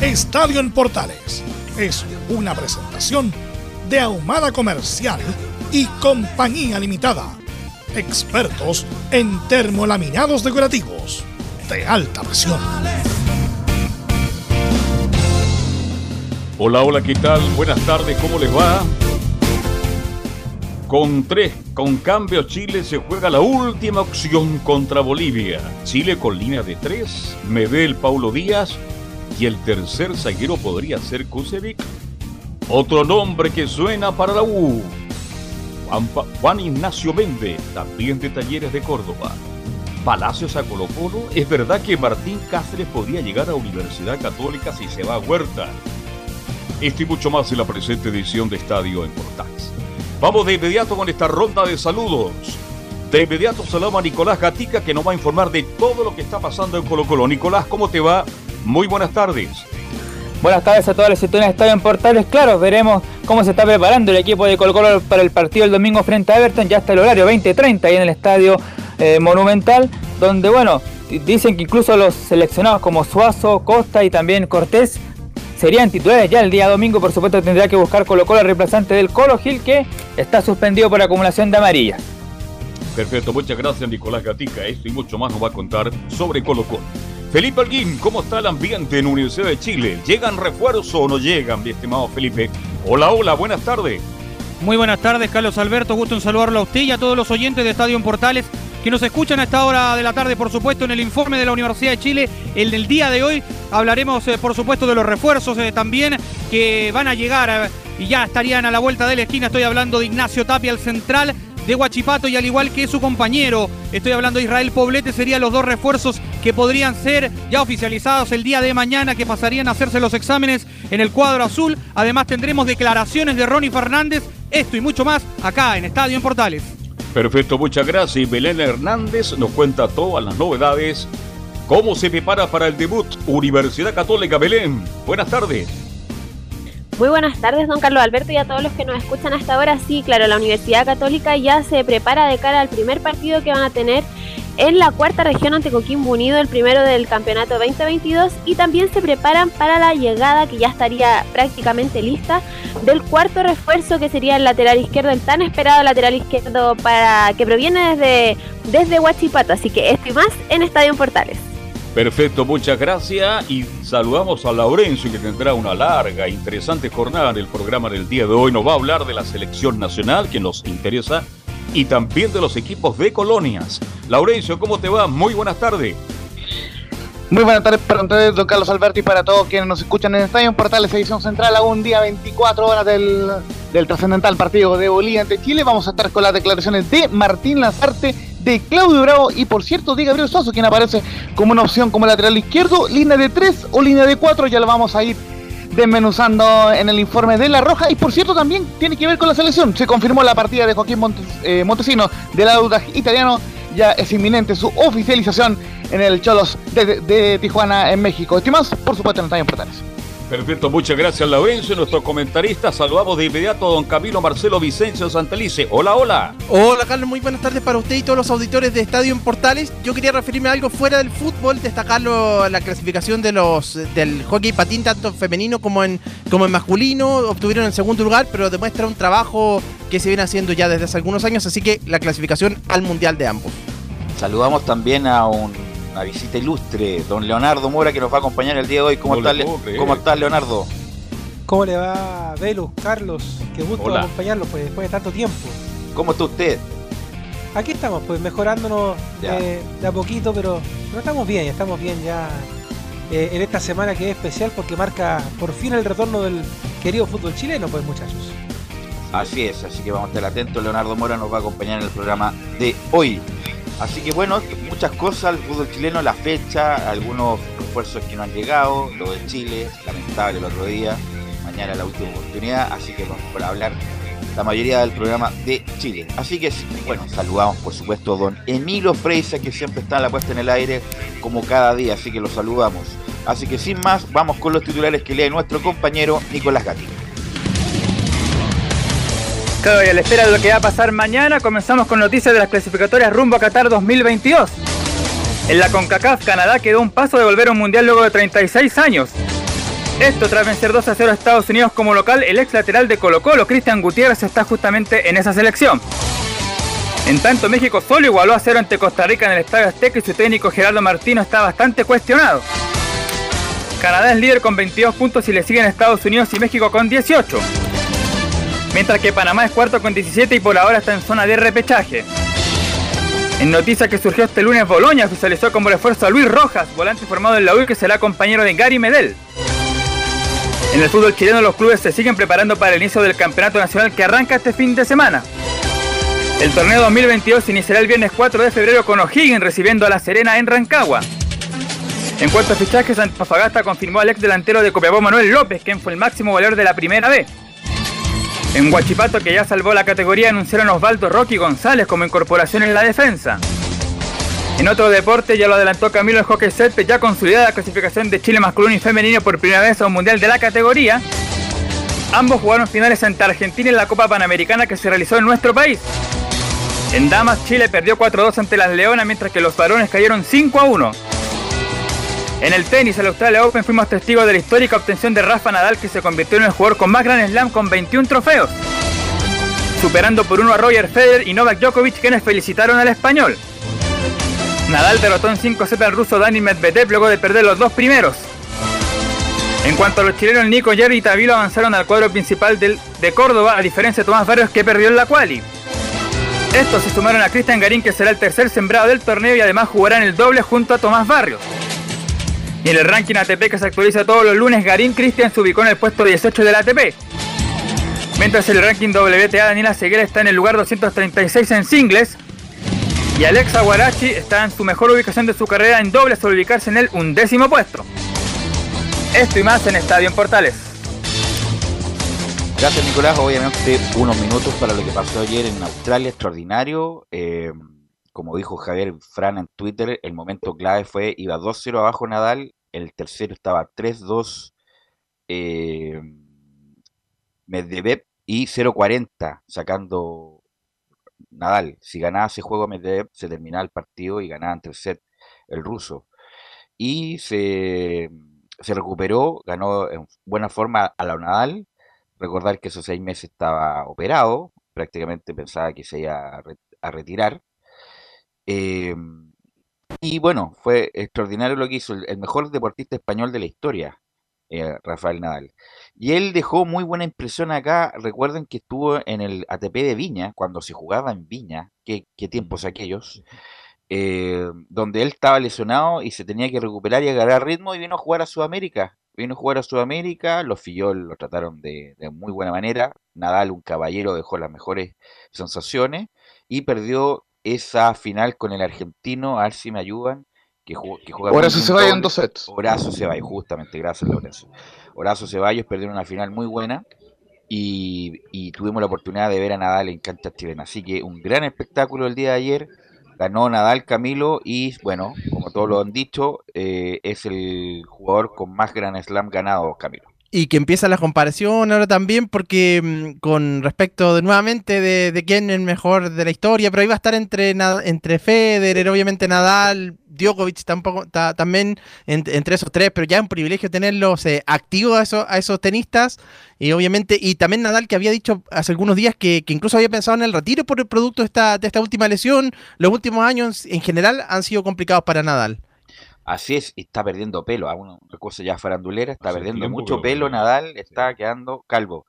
Estadio en Portales es una presentación de Ahumada Comercial y Compañía Limitada. Expertos en termolaminados decorativos de alta presión. Hola, hola, ¿qué tal? Buenas tardes, ¿cómo les va? Con tres, con cambio Chile se juega la última opción contra Bolivia. Chile con línea de tres, Medel Paulo Díaz y el tercer zaguero podría ser Kusevic. Otro nombre que suena para la U. Juan, Ignacio Mende, también de Talleres de Córdoba. Palacios a Colo Colo. Es verdad que Martín Cáceres podría llegar a Universidad Católica si se va a Huerta. Esto y mucho más en la presente edición de Estadio en Portales. Vamos de inmediato con esta ronda de saludos. De inmediato saludamos a Nicolás Gatica que nos va a informar de todo lo que está pasando en Colo Colo. Nicolás, ¿cómo te va? Muy buenas tardes. Buenas tardes a todas las situaciones de Estadio en Portales. Claro, veremos cómo se está preparando el equipo de Colo Colo para el partido el domingo frente a Everton. Ya está el horario 20:30 ahí en el Estadio eh, Monumental, donde, bueno, dicen que incluso los seleccionados como Suazo, Costa y también Cortés serían titulares ya el día domingo. Por supuesto, tendrá que buscar Colo Colo el reemplazante del Colo Gil, que está suspendido por acumulación de amarilla. Perfecto, muchas gracias Nicolás Gatica. Esto y mucho más nos va a contar sobre Colo Colo. Felipe Alguín, ¿cómo está el ambiente en Universidad de Chile? ¿Llegan refuerzos o no llegan, mi estimado Felipe? Hola, hola, buenas tardes. Muy buenas tardes, Carlos Alberto. Gusto en saludarlo a usted y a todos los oyentes de Estadio en Portales que nos escuchan a esta hora de la tarde, por supuesto, en el informe de la Universidad de Chile. El del día de hoy hablaremos, eh, por supuesto, de los refuerzos eh, también que van a llegar eh, y ya estarían a la vuelta de la esquina. Estoy hablando de Ignacio Tapia, el central de Huachipato y al igual que su compañero, estoy hablando de Israel Poblete, serían los dos refuerzos que podrían ser ya oficializados el día de mañana, que pasarían a hacerse los exámenes en el cuadro azul. Además tendremos declaraciones de Ronnie Fernández, esto y mucho más acá en Estadio en Portales. Perfecto, muchas gracias. Y Belén Hernández nos cuenta todas las novedades. ¿Cómo se prepara para el debut Universidad Católica Belén? Buenas tardes. Muy buenas tardes, don Carlos Alberto, y a todos los que nos escuchan hasta ahora. Sí, claro, la Universidad Católica ya se prepara de cara al primer partido que van a tener en la cuarta región ante Coquimbo Unido, el primero del campeonato 2022, y también se preparan para la llegada, que ya estaría prácticamente lista, del cuarto refuerzo que sería el lateral izquierdo, el tan esperado lateral izquierdo para que proviene desde, desde Huachipato. Así que esto y más en Estadio Portales. Perfecto, muchas gracias y saludamos a Laurencio que tendrá una larga, interesante jornada en el programa del día de hoy. Nos va a hablar de la selección nacional que nos interesa y también de los equipos de colonias. Laurencio, ¿cómo te va? Muy buenas tardes. Muy buenas tardes para ustedes, don Carlos Alberti, y para todos quienes nos escuchan en Estadio Portales Edición Central a un día 24 horas del, del trascendental partido de Bolivia ante Chile. Vamos a estar con las declaraciones de Martín Lazarte, de Claudio Bravo y por cierto de Gabriel Soso, quien aparece como una opción como lateral izquierdo, línea de 3 o línea de 4, ya lo vamos a ir desmenuzando en el informe de La Roja. Y por cierto, también tiene que ver con la selección. Se confirmó la partida de Joaquín eh, Montesino del Audax italiano. Ya es inminente su oficialización en el Cholos de, Tijuana, en México. Estimados, por supuesto, en Estadio Portales. Perfecto, muchas gracias Laurencio, nuestro comentarista. Saludamos de inmediato a don Camilo Marcelo Vicencio Santelice. Hola, hola. Hola Carlos, muy buenas tardes para usted y todos los auditores de Estadio en Portales. Yo quería referirme a algo fuera del fútbol, destacarlo la clasificación de los del hockey patín, tanto en femenino como en, como en masculino. Obtuvieron el segundo lugar, pero demuestra un trabajo que se viene haciendo ya desde hace algunos años, así que la clasificación al mundial de ambos. Saludamos también a un una visita ilustre, don Leonardo Mora, que nos va a acompañar el día de hoy. ¿Cómo, No estás. ¿Cómo estás, Leonardo? ¿Cómo le va, Velus, Carlos? Qué gusto Hola. acompañarlo pues, después de tanto tiempo. ¿Cómo está usted? Aquí estamos, pues mejorándonos eh, de a poquito, pero, pero estamos bien, estamos bien ya eh, en esta semana que es especial porque marca por fin el retorno del querido fútbol chileno, pues muchachos. Así es, así que vamos a estar atentos. Leonardo Mora nos va a acompañar en el programa de hoy. Así que bueno, muchas cosas, el fútbol chileno, la fecha, algunos refuerzos que no han llegado, lo de Chile, lamentable el otro día, mañana la última oportunidad, así que vamos por hablar la mayoría del programa de Chile. Así que bueno, saludamos por supuesto a don Emilio Freisa, que siempre está en la puesta en el aire como cada día, así que lo saludamos. Así que sin más, vamos con los titulares que lee nuestro compañero Nicolás Gatti. Claro, y a la espera de lo que va a pasar mañana, comenzamos con noticias de las clasificatorias rumbo a Qatar 2022. En la CONCACAF, Canadá quedó un paso de volver a un mundial luego de 36 años. Esto tras vencer 2 a 0 a Estados Unidos como local, el ex lateral de Colo Colo, Cristian Gutiérrez, está justamente en esa selección. En tanto, México solo igualó a 0 ante Costa Rica en el Estadio Azteca y su técnico Gerardo Martino está bastante cuestionado. Canadá es líder con 22 puntos y le siguen Estados Unidos y México con 18 mientras que Panamá es cuarto con 17 y por ahora está en zona de repechaje. En noticias que surgió este lunes, Boloña oficializó como refuerzo a Luis Rojas, volante formado en la U que será compañero de Gary Medel. En el fútbol chileno los clubes se siguen preparando para el inicio del campeonato nacional que arranca este fin de semana. El torneo 2022 iniciará el viernes 4 de febrero con O'Higgins recibiendo a La Serena en Rancagua. En cuanto a fichajes, Antofagasta confirmó al ex delantero de Copiapó Manuel López, quien fue el máximo goleador de la primera B. En Huachipato, que ya salvó la categoría, anunciaron Osvaldo Rocky González como incorporación en la defensa. En otro deporte, ya lo adelantó Camilo el hockey ya consolidada la clasificación de Chile masculino y femenino por primera vez a un mundial de la categoría. Ambos jugaron finales ante Argentina en la Copa Panamericana que se realizó en nuestro país. En damas, Chile perdió 4-2 ante las Leonas, mientras que los varones cayeron 5-1. En el tenis, el Australia Open, fuimos testigos de la histórica obtención de Rafa Nadal, que se convirtió en el jugador con más Grand Slam con 21 trofeos, superando por uno a Roger Federer y Novak Djokovic, quienes felicitaron al español. Nadal derrotó en 5 sets al ruso Dani Medvedev luego de perder los dos primeros. En cuanto a los chilenos, Nico, Jerry y Tavilo avanzaron al cuadro principal del- de Córdoba, a diferencia de Tomás Barrios, que perdió en la quali. Estos se sumaron a Cristian Garín, que será el tercer sembrado del torneo y además jugará en el doble junto a Tomás Barrios. Y en el ranking ATP que se actualiza todos los lunes, Garín Cristian se ubicó en el puesto 18 del ATP. Mientras en el ranking WTA, Daniela Seguera está en el lugar 236 en singles. Y Alexa Guarachi está en su mejor ubicación de su carrera en dobles al ubicarse en el undécimo puesto. Esto y más en Estadio en Portales. Gracias Nicolás, obviamente unos minutos para lo que pasó ayer en Australia, extraordinario. Eh, como dijo Javier Fran en Twitter, el momento clave fue, iba 2-0 abajo Nadal, el tercero estaba 3-2 eh, Medvedev y 0-40 sacando Nadal. Si ganaba ese juego Medvedev, se terminaba el partido y ganaba en set el ruso. Y se, se recuperó, ganó en buena forma a la Nadal. Recordar que esos seis meses estaba operado, prácticamente pensaba que se iba a retirar. Eh, y bueno, fue extraordinario lo que hizo, el, mejor deportista español de la historia, eh, Rafael Nadal. Y él dejó muy buena impresión acá. Recuerden que estuvo en el ATP de Viña, cuando se jugaba en Viña, qué, qué tiempos aquellos, eh, donde él estaba lesionado y se tenía que recuperar y agarrar ritmo y vino a jugar a Sudamérica. Vino a jugar a Sudamérica, los Fillol lo trataron de, de muy buena manera. Nadal, un caballero, dejó las mejores sensaciones y perdió esa final con el argentino, a ver si me ayudan, que, jugó, que juega Horacio Ceballos en dos sets. Horacio Ceballos, justamente, gracias Lorenzo. Horacio Ceballos perdieron una final muy buena y, y tuvimos la oportunidad de ver a Nadal en canchas chilenas. Así que un gran espectáculo el día de ayer. Ganó Nadal Camilo y bueno, como todos lo han dicho, eh, es el jugador con más Grand Slam ganado Camilo. Y que empieza la comparación ahora también, porque mm, con respecto de nuevamente de, de quién es el mejor de la historia, pero iba a estar entre, entre Federer, obviamente Nadal, Djokovic tampoco, ta- también en- entre esos tres, pero ya es un privilegio tenerlos eh, activos a esos, a esos tenistas. Y obviamente, y también Nadal que había dicho hace algunos días que, que incluso había pensado en el retiro por el producto de esta, de esta última lesión. Los últimos años en general han sido complicados para Nadal. Así es, está perdiendo pelo. A una cosa ya farandulera, está Hace perdiendo mucho pelo. Nadal Sí. está quedando calvo.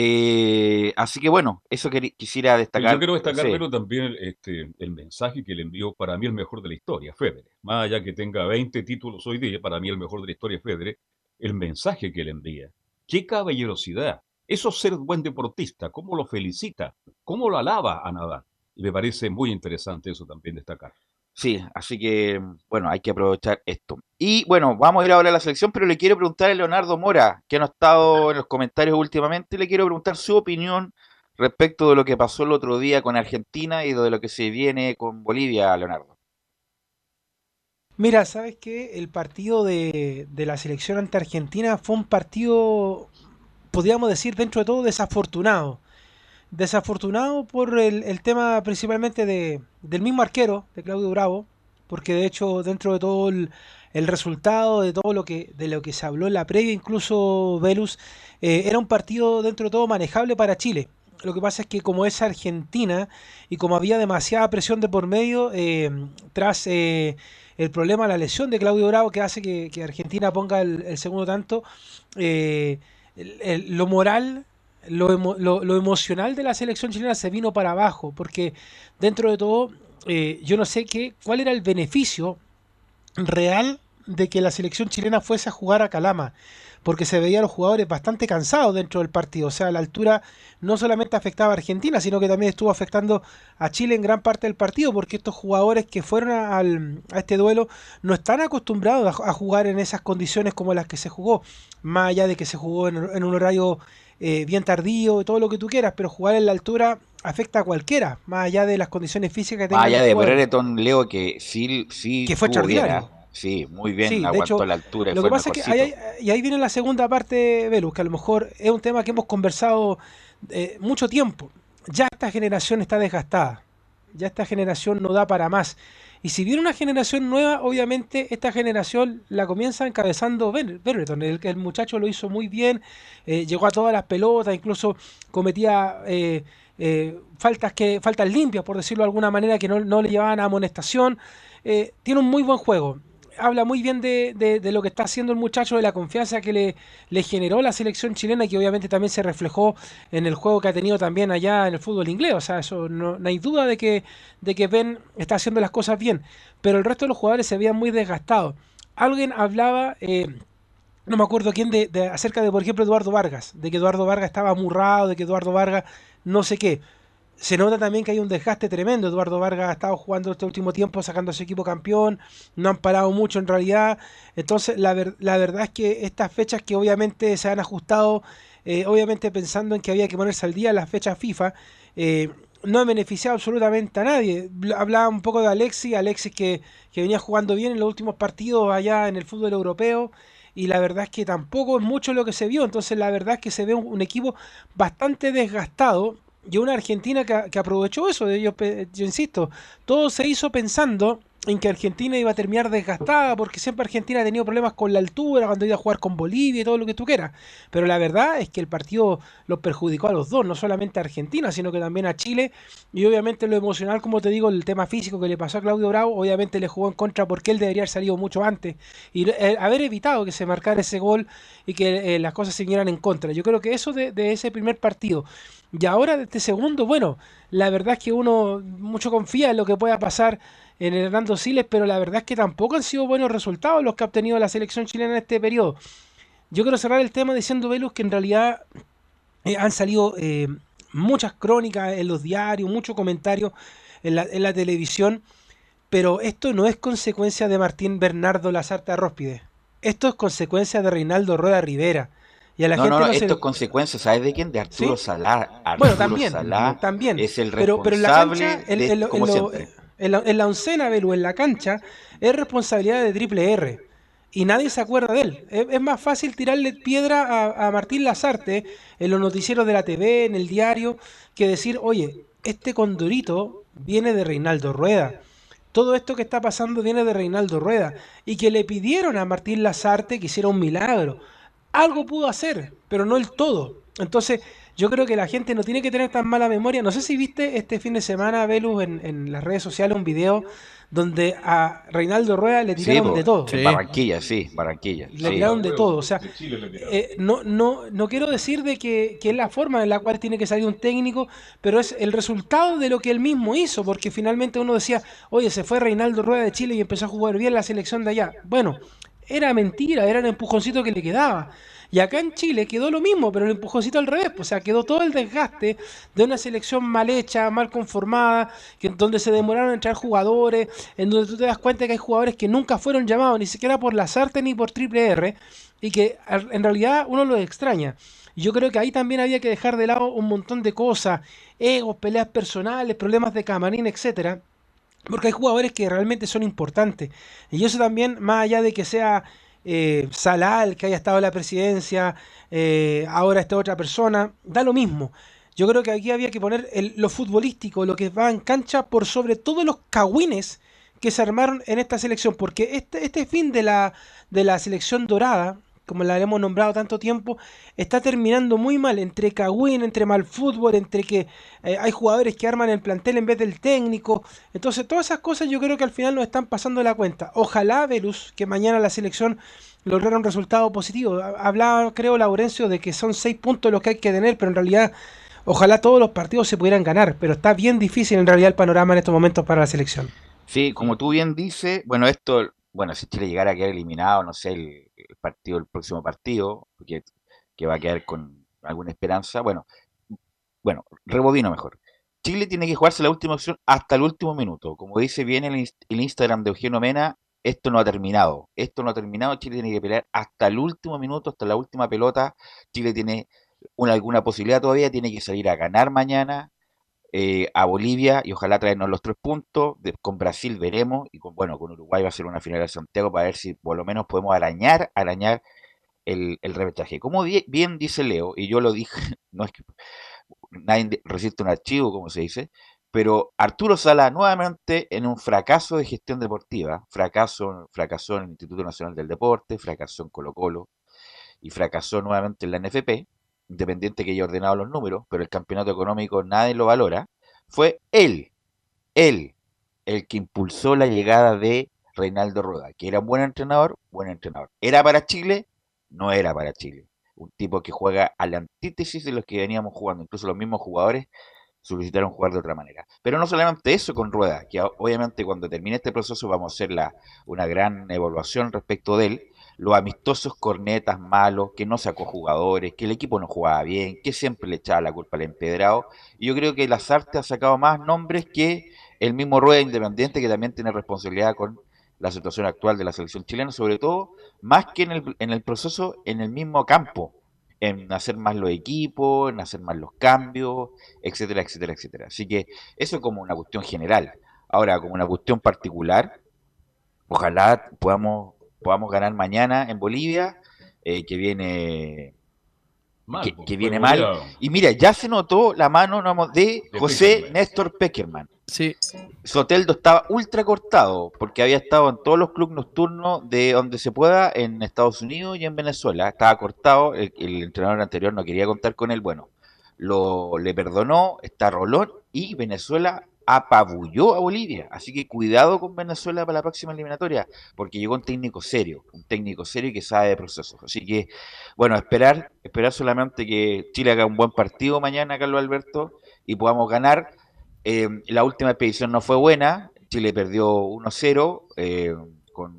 Eh, así que bueno, eso quisiera destacar. Yo quiero destacar, Sí. pero también este, el mensaje que le envió para mí el mejor de la historia, Federer. Más allá que tenga 20 títulos hoy día, para mí el mejor de la historia Federer. El mensaje que le envía. Qué caballerosidad. Eso es ser buen deportista. Cómo lo felicita. Cómo lo alaba a Nadal. Y me parece muy interesante eso también destacar. Sí, así que bueno, hay que aprovechar esto. Y bueno, vamos a ir ahora a la selección, pero le quiero preguntar a Leonardo Mora, que no ha estado en los comentarios últimamente, le quiero preguntar su opinión respecto de lo que pasó el otro día con Argentina y de lo que se viene con Bolivia, Leonardo. Mira, ¿sabes qué? El partido de, de la selección ante Argentina fue un partido, podríamos decir, dentro de todo desafortunado. Desafortunado por el, el tema principalmente de, del mismo arquero, de Claudio Bravo, porque de hecho dentro de todo el, el resultado, de todo lo que, de lo que se habló en la previa, incluso Velus, eh, era un partido dentro de todo manejable para Chile. Lo que pasa es que como es Argentina y como había demasiada presión de por medio, eh, tras eh, el problema, la lesión de Claudio Bravo que hace que, que Argentina ponga el, segundo tanto, lo moral, lo, lo- emocional de la selección chilena se vino para abajo, porque dentro de todo, eh, yo no sé qué, cuál era el beneficio real de que la selección chilena fuese a jugar a Calama, porque se veía a los jugadores bastante cansados dentro del partido. O sea, la altura no solamente afectaba a Argentina, sino que también estuvo afectando a Chile en gran parte del partido, porque estos jugadores que fueron a, a este duelo no están acostumbrados a, jugar en esas condiciones como las que se jugó, más allá de que se jugó en un horario eh, bien tardío todo lo que tú quieras, pero jugar en la altura afecta a cualquiera, más allá de las condiciones físicas que tengan Más allá de. Brereton, Leo, que sí, sí Que fue extraordinario. ¿ah? Sí, muy bien, Sí, aguantó hecho, la altura y Lo fue que pasa es que ahí y ahí viene la segunda parte, Velus, que a lo mejor es un tema que hemos conversado eh, mucho tiempo. Ya esta generación está desgastada. Ya esta generación no da para más. Y si viene una generación nueva, obviamente esta generación la comienza encabezando Berreton. El, el muchacho lo hizo muy bien, eh, llegó a todas las pelotas, incluso cometía eh, eh, faltas que faltas limpias, por decirlo de alguna manera, que no, no le llevaban a amonestación. Eh, tiene un muy buen juego habla muy bien de, de- lo que está haciendo el muchacho, de la confianza que le, generó la selección chilena que obviamente también se reflejó en el juego que ha tenido también allá en el fútbol inglés. O sea, eso no, hay duda de que, de que Ben está haciendo las cosas bien. Pero el resto de los jugadores se veían muy desgastados. Alguien hablaba, eh, no me acuerdo quién, de, de- acerca de, por ejemplo, Eduardo Vargas, de que Eduardo Vargas estaba amurrado, de que Eduardo Vargas no sé qué. Se nota también que hay un desgaste tremendo. Eduardo Vargas ha estado jugando este último tiempo, sacando a su equipo campeón. No han parado mucho en realidad. Entonces, la, la verdad es que estas fechas que obviamente se han ajustado, eh, obviamente pensando en que había que ponerse al día las fechas FIFA, eh, no han beneficiado absolutamente a nadie. Bl- Hablaba un poco de Alexis, Alexis que, que venía jugando bien en los últimos partidos allá en el fútbol europeo. Y la verdad es que tampoco es mucho lo que se vio. Entonces, la verdad es que se ve un equipo bastante desgastado y una Argentina que, aprovechó eso. Yo, yo insisto, todo se hizo pensando en que Argentina iba a terminar desgastada, porque siempre Argentina ha tenido problemas con la altura, cuando iba a jugar con Bolivia y todo lo que tú quieras. Pero la verdad es que el partido los perjudicó a los dos, no solamente a Argentina, sino que también a Chile. Y obviamente lo emocional, como te digo, el tema físico que le pasó a Claudio Bravo, obviamente le jugó en contra porque él debería haber salido mucho antes y eh, haber evitado que se marcara ese gol y que eh, las cosas se vinieran en contra. Yo creo que eso de ese primer partido. Y ahora de este segundo, bueno, la verdad es que uno mucho confía en lo que pueda pasar en Hernando Siles, pero la verdad es que tampoco han sido buenos resultados los que ha obtenido la selección chilena en este periodo. Yo quiero cerrar el tema diciendo, Velus, que en realidad eh, han salido eh, muchas crónicas en los diarios, muchos comentarios en la, en la televisión, pero esto no es consecuencia de Martín Bernardo Lazarte Arróspide. Esto es consecuencia de Reinaldo Rueda Rivera. Y a la no, gente no, no, se esto es consecuencia, ¿sabes de quién? De Arturo ¿Sí? Salá. Arturo Bueno, también, Salá también. es el pero, pero en la responsable cancha, en, de- como siempre. la, en la oncena, Belu, en la cancha, es responsabilidad de Triple R. Y nadie se acuerda de él. Es, es más fácil tirarle piedra a, a Martín Lazarte en los noticieros de la TV, en el diario, que decir, oye, este condorito viene de Reinaldo Rueda. Todo esto que está pasando viene de Reinaldo Rueda. Y que le pidieron a Martín Lazarte que hiciera un milagro. Algo pudo hacer, pero no el todo. Entonces, Yo creo que la gente no tiene que tener tan mala memoria. No sé si viste este fin de semana, Velus, en, en las redes sociales un video donde a Reinaldo Rueda le tiraron de todo. Barranquilla, sí, Barranquilla. Le tiraron de todo. O sea, eh, no, no, no quiero decir de que, que, es la forma en la cual tiene que salir un técnico, pero es el resultado de lo que él mismo hizo, porque finalmente uno decía, oye, se fue Reinaldo Rueda de Chile y empezó a jugar bien la selección de allá. Bueno, era mentira, era el empujoncito que le quedaba. Y acá en Chile quedó lo mismo, pero el empujoncito al revés. Pues, o sea, quedó todo el desgaste de una selección mal hecha, mal conformada, que, donde se demoraron en entrar jugadores, en donde tú te das cuenta que hay jugadores que nunca fueron llamados, ni siquiera por la Sarte ni por Triple R, y que en realidad uno los extraña. Yo creo que ahí también había que dejar de lado un montón de cosas, egos, peleas personales, problemas de camarín, etcétera. Porque hay jugadores que realmente son importantes. Y eso también, más allá de que sea eh, Salal, que haya estado en la presidencia, eh, ahora esta otra persona, da lo mismo. Yo creo que aquí había que poner lo futbolístico, lo que va en cancha, por sobre todos los cagüines que se armaron en esta selección, porque este, este fin de la, de la selección dorada, como la hemos nombrado tanto tiempo, está terminando muy mal, entre cagüín, entre mal fútbol, entre que eh, hay jugadores que arman el plantel en vez del técnico. Entonces, todas esas cosas yo creo que al final nos están pasando la cuenta. Ojalá, Verus, que mañana la selección lograra un resultado positivo. Hablaba, creo, Laurencio, de que son seis puntos los que hay que tener, pero en realidad, ojalá todos los partidos se pudieran ganar, pero está bien difícil en realidad el panorama en estos momentos para la selección. Sí, como tú bien dices, bueno, esto, bueno, si Chile llegara a quedar eliminado, no sé, el, el partido, el próximo partido, porque, que va a quedar con alguna esperanza. Bueno, bueno, rebobino mejor. Chile tiene que jugarse la última opción hasta el último minuto. Como dice bien el, Instagram de Eugenio Mena, esto no ha terminado. Esto no ha terminado. Chile tiene que pelear hasta el último minuto, hasta la última pelota. Chile tiene una, alguna posibilidad todavía. Tiene que salir a ganar mañana. Eh, a Bolivia y ojalá traernos los tres puntos. con Brasil veremos y con bueno con Uruguay va a ser una final de Santiago para ver si por lo menos podemos arañar, arañar el, el repechaje. Como bien dice Leo, y yo lo dije, no es que nadie resiste un archivo, como se dice, pero Arturo Sala nuevamente en un fracaso de gestión deportiva, fracaso, fracasó en el Instituto Nacional del Deporte, fracasó en Colo Colo y fracasó nuevamente en la NFP independiente que haya ordenado los números, pero el campeonato económico nadie lo valora, fue él, él, el que impulsó la llegada de Reinaldo Rueda, que era un buen entrenador, buen entrenador. ¿Era para Chile? No era para Chile. Un tipo que juega a la antítesis de los que veníamos jugando. Incluso los mismos jugadores solicitaron jugar de otra manera. Pero no solamente eso con Rueda, que obviamente cuando termine este proceso vamos a hacer la, una gran evaluación respecto de él, los amistosos cornetas malos, que no sacó jugadores, que el equipo no jugaba bien, que siempre le echaba la culpa al empedrado. Y yo creo que Lazarte ha sacado más nombres que el mismo Rueda Independiente, que también tiene responsabilidad con la situación actual de la selección chilena, sobre todo más que en el, en el proceso en el mismo campo, en hacer más los equipos, en hacer más los cambios, etcétera, etcétera, etcétera. Así que eso como una cuestión general. Ahora, como una cuestión particular, ojalá podamos podamos ganar mañana en Bolivia, eh, que viene mal, que, viene mal. Y mira, ya se notó la mano de José Néstor Peckerman. Sí. Soteldo estaba ultra cortado porque había estado en todos los clubes nocturnos de donde se pueda en Estados Unidos y en Venezuela. Estaba cortado, el, el entrenador anterior no quería contar con él. Bueno, lo le perdonó, está Rolón y Venezuela apabulló a Bolivia. Así que cuidado con Venezuela para la próxima eliminatoria, porque llegó un técnico serio, un técnico serio que sabe de procesos. Así que, bueno, esperar, esperar solamente que Chile haga un buen partido mañana, Carlos Alberto, y podamos ganar. Eh, la última expedición no fue buena, Chile perdió 1-0 eh, con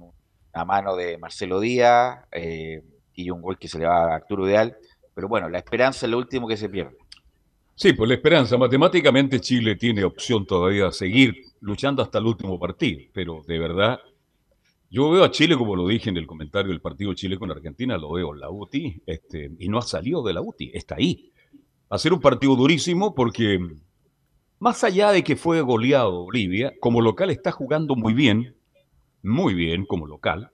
una mano de Marcelo Díaz eh, y un gol que se le va a Arturo Ideal. Pero bueno, la esperanza es lo último que se pierde. Sí, pues la esperanza. Matemáticamente Chile tiene opción todavía de seguir luchando hasta el último partido, pero de verdad, yo veo a Chile, como lo dije en el comentario del partido Chile con Argentina, lo veo en la UTI, este, y no ha salido de la UTI, está ahí. Va a ser un partido durísimo porque, más allá de que fue goleado Bolivia, como local está jugando muy bien, muy bien como local,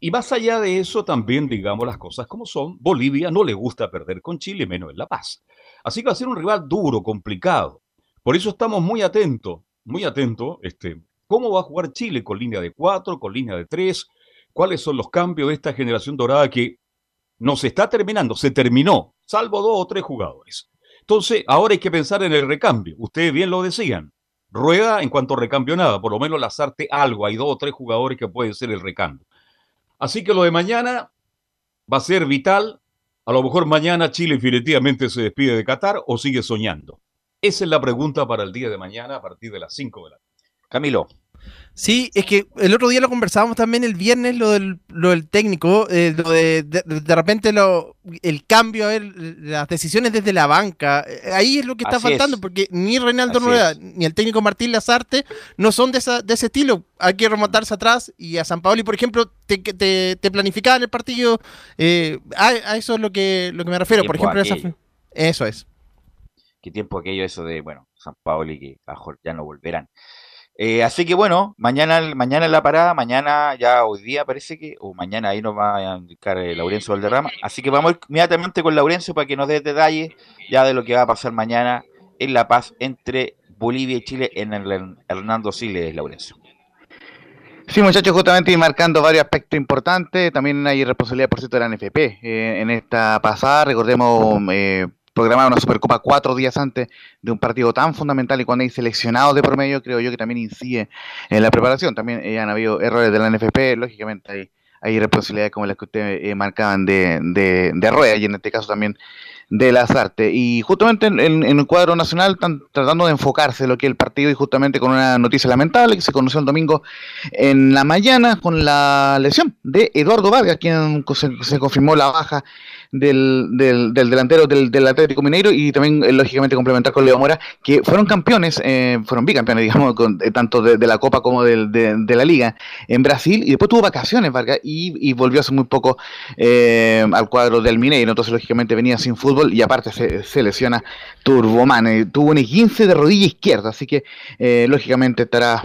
y más allá de eso, también digamos las cosas como son, Bolivia no le gusta perder con Chile, menos en La Paz. Así que va a ser un rival duro, complicado. Por eso estamos muy atentos, muy atentos, este, cómo va a jugar Chile con línea de cuatro, con línea de tres, cuáles son los cambios de esta generación dorada que no se está terminando, se terminó, salvo dos o tres jugadores. Entonces, ahora hay que pensar en el recambio. Ustedes bien lo decían. Rueda en cuanto recambio nada, por lo menos Lazarte algo. Hay dos o tres jugadores que pueden ser el recambio. Así que lo de mañana va a ser vital. A lo mejor mañana Chile definitivamente se despide de Qatar o sigue soñando. Esa es la pregunta para el día de mañana a partir de las 5 de la tarde. Camilo. Sí, es que el otro día lo conversábamos también el viernes, lo del, lo del técnico, eh, lo de, de, repente lo, el cambio, a ver, las decisiones desde la banca. Eh, ahí es lo que está faltando, porque ni Reinaldo Nueva ni el técnico Martín Lazarte no son de, esa, de ese estilo. Hay que remontarse atrás y a San Paoli, por ejemplo, te, te, te planificaban el partido. Eh, a, eso es lo que, lo que me refiero. Por ejemplo, esa, eso es. Qué tiempo aquello eso de, bueno, San Paoli que a ya no volverán. Eh, así que bueno, mañana, mañana en la parada, mañana ya hoy día parece que, o mañana ahí nos va a indicar eh, Laurencio Valderrama. Así que vamos inmediatamente con Laurencio para que nos dé detalles ya de lo que va a pasar mañana en La Paz entre Bolivia y Chile en el Hernando Siles, Laurencio. Sí, muchachos, justamente marcando varios aspectos importantes. También hay responsabilidad, por cierto, de la NFP. Eh, en esta pasada, recordemos, eh, programar una Supercopa cuatro días antes de un partido tan fundamental y cuando hay seleccionados de promedio, creo yo que también incide en la preparación. También eh, han habido errores de la NFP, lógicamente hay, hay responsabilidades como las que ustedes eh, marcaban de, de, de Rueda y en este caso también de las artes. Y justamente en, el cuadro nacional están tratando de enfocarse en lo que es el partido y justamente con una noticia lamentable que se conoció el domingo en la mañana con la lesión de Eduardo Vargas, quien se confirmó la baja del, del, delantero del, del, Atlético Mineiro y también, eh, lógicamente, complementar con Leo Mora, que fueron campeones, eh, fueron bicampeones, digamos, eh, tanto de, la Copa como de, de, la Liga en Brasil y después tuvo vacaciones, Vargas, y, y volvió hace muy poco al cuadro del Mineiro, entonces, lógicamente, venía sin fútbol y aparte se, lesiona Turboman, tuvo un 15 de rodilla izquierda, así que, lógicamente, estará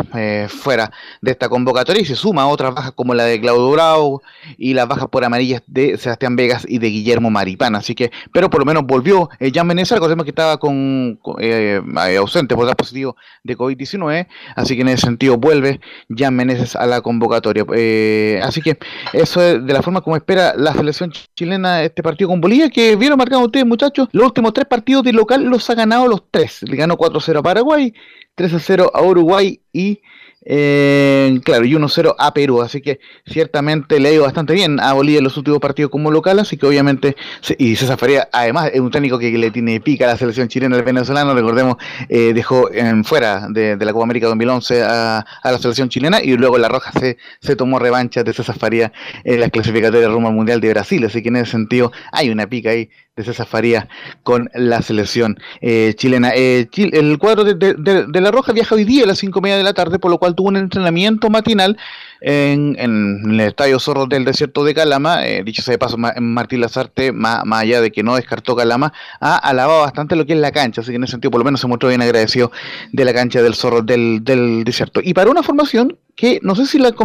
fuera de esta convocatoria y se suma a otras bajas como la de Claudio Bravo y las bajas por amarillas de Sebastián Vegas y de Guillermo Maripán, así que, pero por lo menos volvió eh, Jan Menezes, recordemos que estaba con, eh, eh, ausente por dar positivo de COVID-19, así que en ese sentido vuelve Jan Menezes a la convocatoria. Eh, así que eso es de la forma como espera la selección chilena este partido con Bolivia, que vieron marcado ustedes muchachos, los últimos tres partidos de local los ha ganado los tres, le ganó 4-0 a Paraguay, 3-0 a Uruguay y eh, claro, y 1-0 a Perú, así que ciertamente le ha ido bastante bien a Bolivia en los últimos partidos como local, así que obviamente, y César Faría además es un técnico que le tiene pica a la selección chilena del venezolano, recordemos, eh, dejó en fuera de, la Copa América 2011 a, a, la selección chilena y luego la Roja se, se tomó revancha de César Faría en las clasificatorias rumbo al Mundial de Brasil, así que en ese sentido hay una pica ahí de César Faría con la selección eh, chilena. Eh, el cuadro de, La Roja viaja hoy día a las cinco y media de la tarde, por lo cual tuvo un entrenamiento matinal en, el Estadio Zorro del Desierto de Calama. Eh, dicho sea de paso, Martín Lazarte, más, allá de que no descartó Calama, ha alabado bastante lo que es la cancha, así que en ese sentido por lo menos se mostró bien agradecido de la cancha del Zorro del, Desierto. Y para una formación que no sé si la,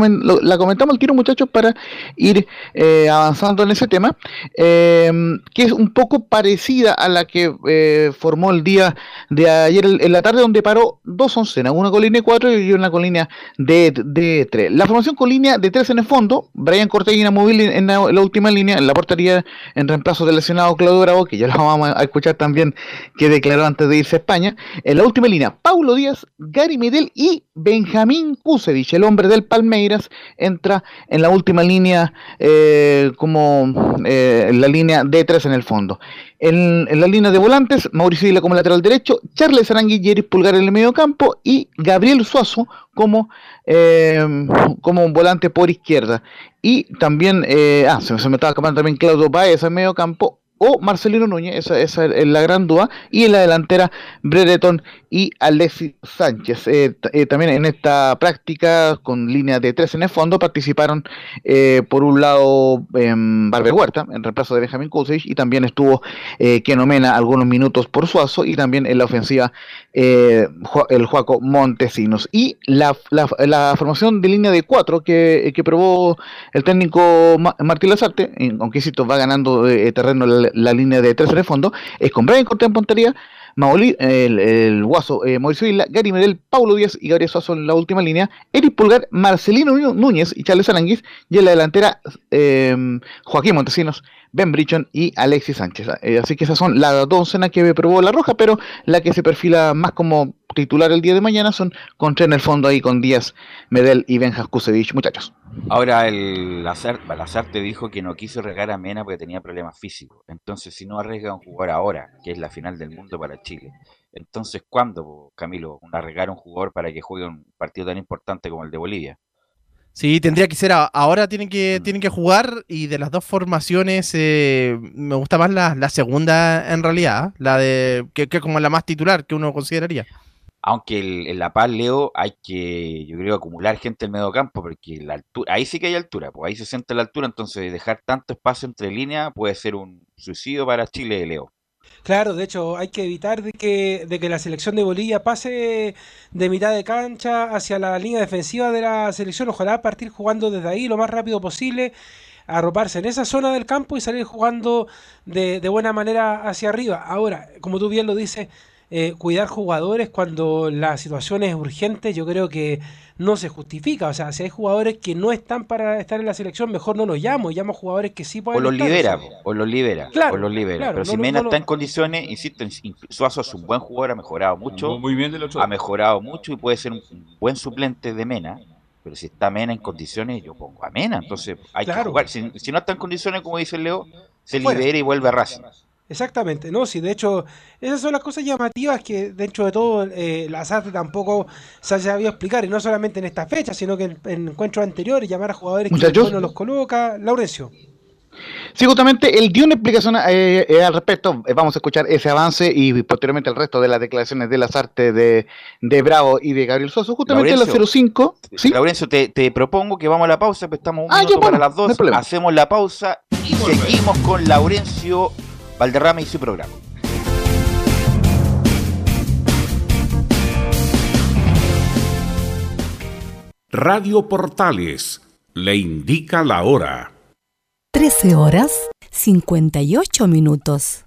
la comentamos al tiro muchachos para ir eh, avanzando en ese tema, eh, que es un poco parecida a la que eh, formó el día de ayer en la tarde, donde paró dos oncenas, una con línea 4 y una con línea de, de 3. La formación con línea de 3 en el fondo, Brian Cortegina móvil en la, última línea, en la portería en reemplazo del lesionado Claudio Bravo, que ya lo vamos a escuchar también, que declaró antes de irse a España. En la última línea, Paulo Díaz, Gary Medel y Benjamín Kusevich el hombre del Palmeiras, entra en la última línea eh, como eh, la línea D3 en el fondo. En, la línea de volantes, Mauricio Vila como lateral derecho, Charles Arangui Pulgar en el medio campo y Gabriel Suazo como, eh, como volante por izquierda. Y también, ah, se, me estaba acabando también Claudio Baez en medio campo o Marcelino Núñez, esa, esa, es la gran duda, y en la delantera Brereton y Alexis Sánchez. Eh, eh, también en esta práctica con línea de tres en el fondo participaron eh, por un lado en Barber Huerta, en reemplazo de Benjamín Kusevich, y también estuvo eh, Kenomena algunos minutos por Suazo, y también en la ofensiva el Juaco Montesinos. Y la, la, formación de línea de cuatro que, que probó el técnico Martín Lazarte, aunque Cito va ganando terreno la, línea de tres en el fondo, es con Brian Cortés en puntería, Maoli, el, el Guaso, eh, Mauricio Isla, Gary Medel, Paulo Díaz y Gabriel Suazo en la última línea, Eric Pulgar, Marcelino Núñez y Charles Aranguiz, y en la delantera eh, Joaquín Montesinos, Ben Brichon y Alexis Sánchez. Eh, así que esas son las dos que probó la Roja, pero la que se perfila más como titular el día de mañana son contra en el fondo ahí con Díaz, Medel y Benjas Kusevich, muchachos. Ahora el Lazarte dijo que no quiso regar a Mena porque tenía problemas físicos. Entonces, si no arriesga a un jugador ahora, que es la final del mundo para Chile, entonces ¿cuándo, Camilo, arriesgar a un jugador para que juegue un partido tan importante como el de Bolivia? Sí, tendría que ser ahora tienen que mm. tienen que jugar y de las dos formaciones eh, me gusta más la, segunda en realidad, la de que, es como la más titular que uno consideraría. Aunque en La Paz, Leo, hay que, yo creo, acumular gente en medio campo, porque la altura, ahí sí que hay altura, pues ahí se siente la altura, entonces dejar tanto espacio entre líneas puede ser un suicidio para Chile, Leo. Claro, de hecho, hay que evitar de que, de que la selección de Bolivia pase de mitad de cancha hacia la línea defensiva de la selección. Ojalá partir jugando desde ahí lo más rápido posible, arroparse en esa zona del campo y salir jugando de, de buena manera hacia arriba. Ahora, como tú bien lo dices, eh, cuidar jugadores cuando la situación es urgente, yo creo que no se justifica. O sea, si hay jugadores que no están para estar en la selección, mejor no los llamo, llamo jugadores que sí pueden o los libera, o los libera, o los libera. Pero si Mena está en condiciones, insisto, Suazo es un buen jugador, ha mejorado mucho, muy bien ha mejorado mucho y puede ser un buen suplente de Mena. Pero si está Mena en condiciones, yo pongo a Mena. Entonces hay que jugar. Si, no está en condiciones, como dice Leo, se libera y vuelve a Racing. Exactamente, no, sí, de hecho, esas son las cosas llamativas que dentro de todo eh, la SAT tampoco se ha sabido explicar, y no solamente en esta fecha, sino que en, encuentros anteriores, llamar a jugadores que no los coloca. Laurencio. Sí, justamente él dio una explicación eh, eh, al respecto. vamos a escuchar ese avance y posteriormente el resto de las declaraciones de las artes de, Bravo y de Gabriel Soso. Justamente la 05. ¿sí? Laurencio, te, propongo que vamos a la pausa, pues estamos un ah, minuto para las dos. hacemos la pausa y seguimos con Laurencio Valderrama y su programa. Radio Portales le indica la hora. 13 horas 58 minutos.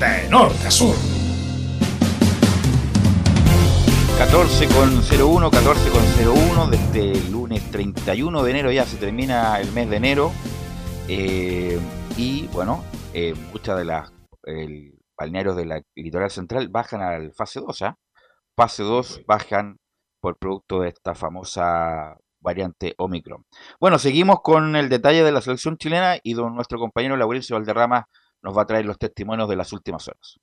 de norte a sur. 14.01, 14.01, desde el lunes 31 de enero ya se termina el mes de enero. Eh, y bueno, eh, muchas de las balnearios de la litoral central bajan al fase 2. ¿eh? ¿ah? Fase 2 bajan por producto de esta famosa variante Omicron. Bueno, seguimos con el detalle de la selección chilena y don nuestro compañero Laurencio Valderrama nos va a traer los testimonios de las últimas horas.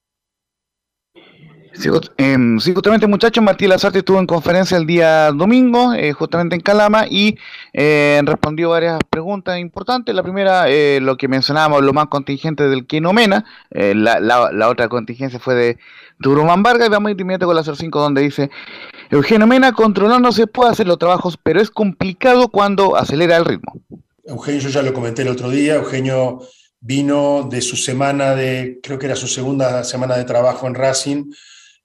Sí, em, justamente muchachos, Martín Lazarte estuvo en conferencia el día domingo, eh, justamente en Calama, y eh, respondió varias preguntas importantes. La primera, eh, lo que mencionábamos, lo más contingente del Quinomena, la, la, otra contingencia fue de Turumán Vargas, y vamos inmediatamente con la 05 donde dice, Eugenio Mena controlándose puede hacer los trabajos, pero es complicado cuando acelera el ritmo. Eugenio, yo ya lo comenté el otro día, Eugenio vino de su semana de, creo que era su segunda semana de trabajo en Racing,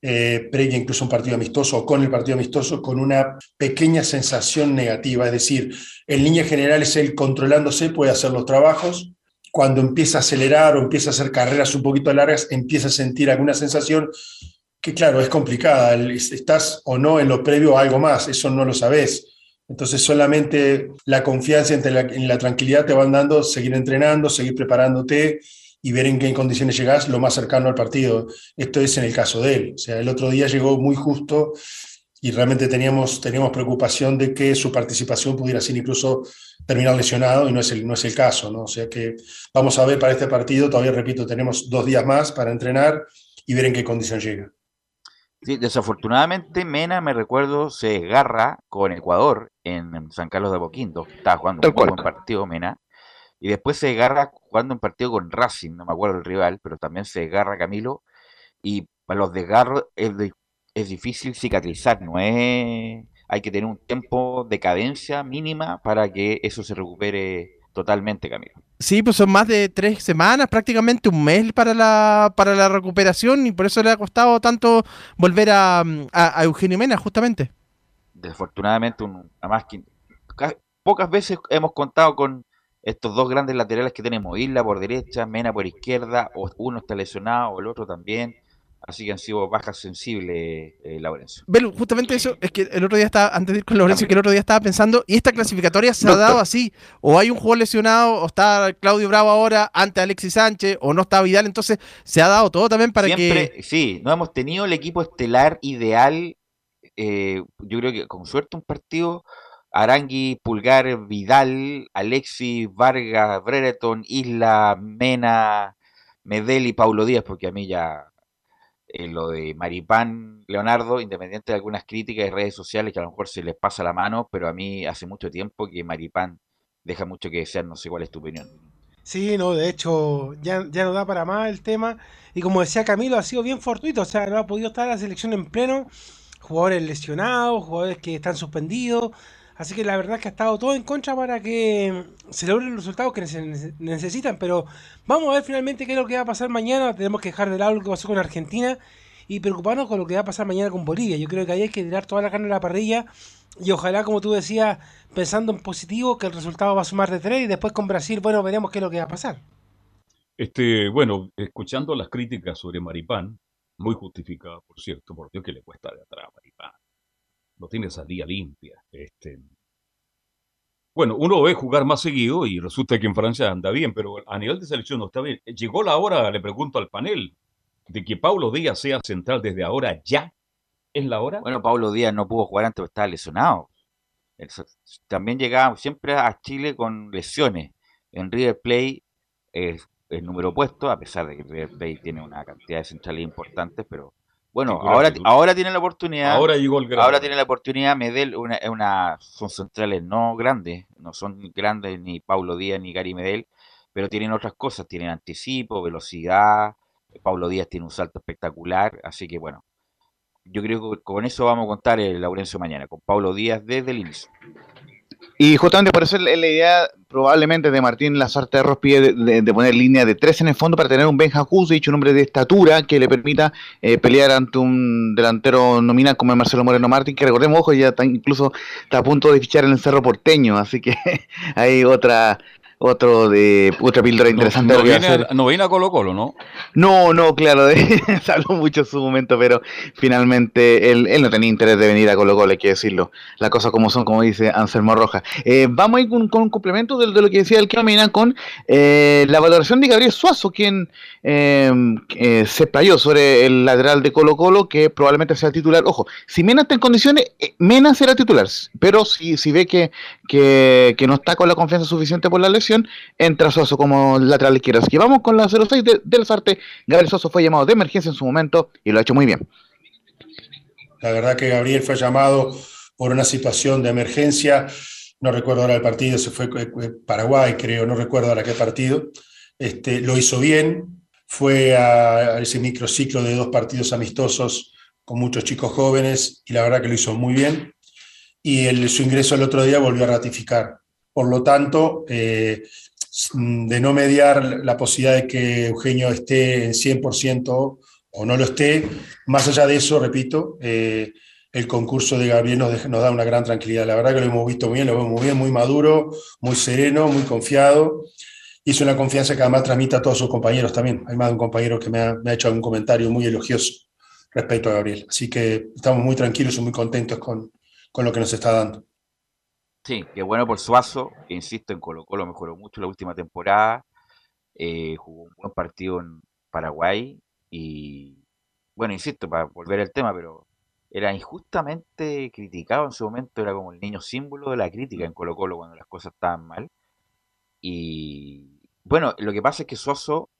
eh, previa incluso un partido amistoso o con el partido amistoso, con una pequeña sensación negativa. Es decir, en líneas generales él controlándose puede hacer los trabajos. Cuando empieza a acelerar o empieza a hacer carreras un poquito largas, empieza a sentir alguna sensación que, claro, es complicada. Estás o no en lo previo a algo más, eso no lo sabes. Entonces solamente la confianza en la tranquilidad te van dando seguir entrenando, seguir preparándote y ver en qué condiciones llegas lo más cercano al partido. Esto es en el caso de él. O sea, el otro día llegó muy justo y realmente teníamos, teníamos preocupación de que su participación pudiera ser incluso terminar lesionado y no es el, no es el caso. ¿no? O sea que vamos a ver para este partido, todavía repito, tenemos dos días más para entrenar y ver en qué condición llega. Sí, desafortunadamente Mena, me recuerdo, se desgarra con Ecuador en San Carlos de Boquindo. Estaba jugando un buen partido Mena y después se agarra jugando un partido con Racing, no me acuerdo el rival, pero también se agarra Camilo, y para los desgarros es, es difícil cicatrizar, no es... Hay que tener un tiempo de cadencia mínima para que eso se recupere totalmente, Camilo. Sí, pues son más de tres semanas, prácticamente un mes para la, para la recuperación y por eso le ha costado tanto volver a, a, Eugenio Mena, justamente. Desafortunadamente, un, más que pocas veces hemos contado con estos dos grandes laterales que tenemos, Isla por derecha, Mena por izquierda, o uno está lesionado, o el otro también. Así que han sido bajas sensibles, eh, Laurencio. justamente eso, es que el otro día estaba, antes de ir con Laurencio, que el otro día estaba pensando, y esta clasificatoria se ha dado así, o hay un jugador lesionado, o está Claudio Bravo ahora ante Alexis Sánchez, o no está Vidal, entonces se ha dado todo también para que... Sí, no hemos tenido el equipo estelar ideal, eh, yo creo que con suerte un partido Arangui, Pulgar, Vidal, Alexis, Vargas, Brereton, Isla, Mena, Medel y Paulo Díaz, porque a mí ya lo de Maripán, Leonardo, independiente de algunas críticas de redes sociales que a lo mejor se les pasa la mano, pero a mí hace mucho tiempo que Maripán deja mucho que desear, no sé cuál es tu opinión. Sí, no, de hecho, ya, ya no da para más el tema. Y como decía Camilo, ha sido bien fortuito, o sea, no ha podido estar la selección en pleno. Jugadores lesionados, jugadores que están suspendidos. Así que la verdad es que ha estado todo en contra para que se logren los resultados que necesitan. Pero vamos a ver finalmente qué es lo que va a pasar mañana. Tenemos que dejar de lado lo que pasó con Argentina y preocuparnos con lo que va a pasar mañana con Bolivia. Yo creo que ahí hay que tirar toda la carne a la parrilla y ojalá, como tú decías, pensando en positivo, que el resultado va a sumar de tres y después con Brasil, bueno, veremos qué es lo que va a pasar. Este, bueno, escuchando las críticas sobre Maripán, muy justificada, por cierto, por Dios que le cuesta de atrás a Maripán no tiene día limpia. Este. Bueno, uno ve jugar más seguido y resulta que en Francia anda bien, pero a nivel de selección no está bien. Llegó la hora, le pregunto al panel, de que Paulo Díaz sea central desde ahora ya. ¿Es la hora? Bueno, Paulo Díaz no pudo jugar antes porque estaba lesionado. También llegaba siempre a Chile con lesiones. En River Play es el número opuesto, a pesar de que River Play tiene una cantidad de centrales importantes, pero bueno, ahora, ahora tiene la oportunidad. Ahora llegó el Ahora tiene la oportunidad. Medel, una, una, son centrales no grandes, no son grandes ni Paulo Díaz ni Gary Medel, pero tienen otras cosas. Tienen anticipo, velocidad. Paulo Díaz tiene un salto espectacular. Así que bueno, yo creo que con eso vamos a contar el Laurencio mañana, con Paulo Díaz desde el inicio. Y justamente por eso la, la idea probablemente de Martín Lazarte de, de, de, poner línea de tres en el fondo para tener un Benja dicho un hombre de estatura que le permita eh, pelear ante un delantero nominal como Marcelo Moreno Martín, que recordemos, ojo, ya está, incluso está a punto de fichar en el Cerro Porteño, así que hay otra otro de otra píldora interesante. No, viene, a, no viene a Colo Colo, ¿no? No, no, claro, habló mucho en su momento, pero finalmente él, él, no tenía interés de venir a Colo Colo, hay que decirlo. Las cosas como son, como dice Anselmo Roja. Eh, vamos a ir con, con, un complemento de, de, lo que decía el Camina con eh, la valoración de Gabriel Suazo, quien eh, se explayó sobre el lateral de Colo Colo, que probablemente sea el titular. Ojo, si Mena está en condiciones, eh, Mena será titular, pero si, si ve que, que, que no está con la confianza suficiente por la lesión, entra Soso como lateral izquierdo. Así que vamos con la 06 de, del Sarte. Gabriel Soso fue llamado de emergencia en su momento y lo ha hecho muy bien. La verdad que Gabriel fue llamado por una situación de emergencia. No recuerdo ahora el partido, se fue eh, eh, Paraguay, creo, no recuerdo ahora qué partido. Este, lo hizo bien, fue a, ese microciclo de dos partidos amistosos con muchos chicos jóvenes y la verdad que lo hizo muy bien. Y su ingreso el otro día volvió a ratificar por lo tanto, eh, de no mediar la posibilidad de que Eugenio esté en 100% o no lo esté, más allá de eso, repito, eh, el concurso de Gabriel nos, nos, da una gran tranquilidad. La verdad que lo hemos visto bien, lo vemos muy bien, muy maduro, muy sereno, muy confiado. Y es una confianza que además transmite a todos sus compañeros también. Hay más de un compañero que me ha, me ha hecho un comentario muy elogioso respecto a Gabriel. Así que estamos muy tranquilos y muy contentos con, con lo que nos está dando. Sí, qué bueno por Suazo, que insisto, en Colo Colo mejoró mucho la última temporada, eh, jugó un buen partido en Paraguay y, bueno, insisto, para volver al tema, pero era injustamente criticado en su momento, era como el niño símbolo de la crítica en Colo Colo cuando las cosas estaban mal. Y, bueno, lo que pasa es que Suazo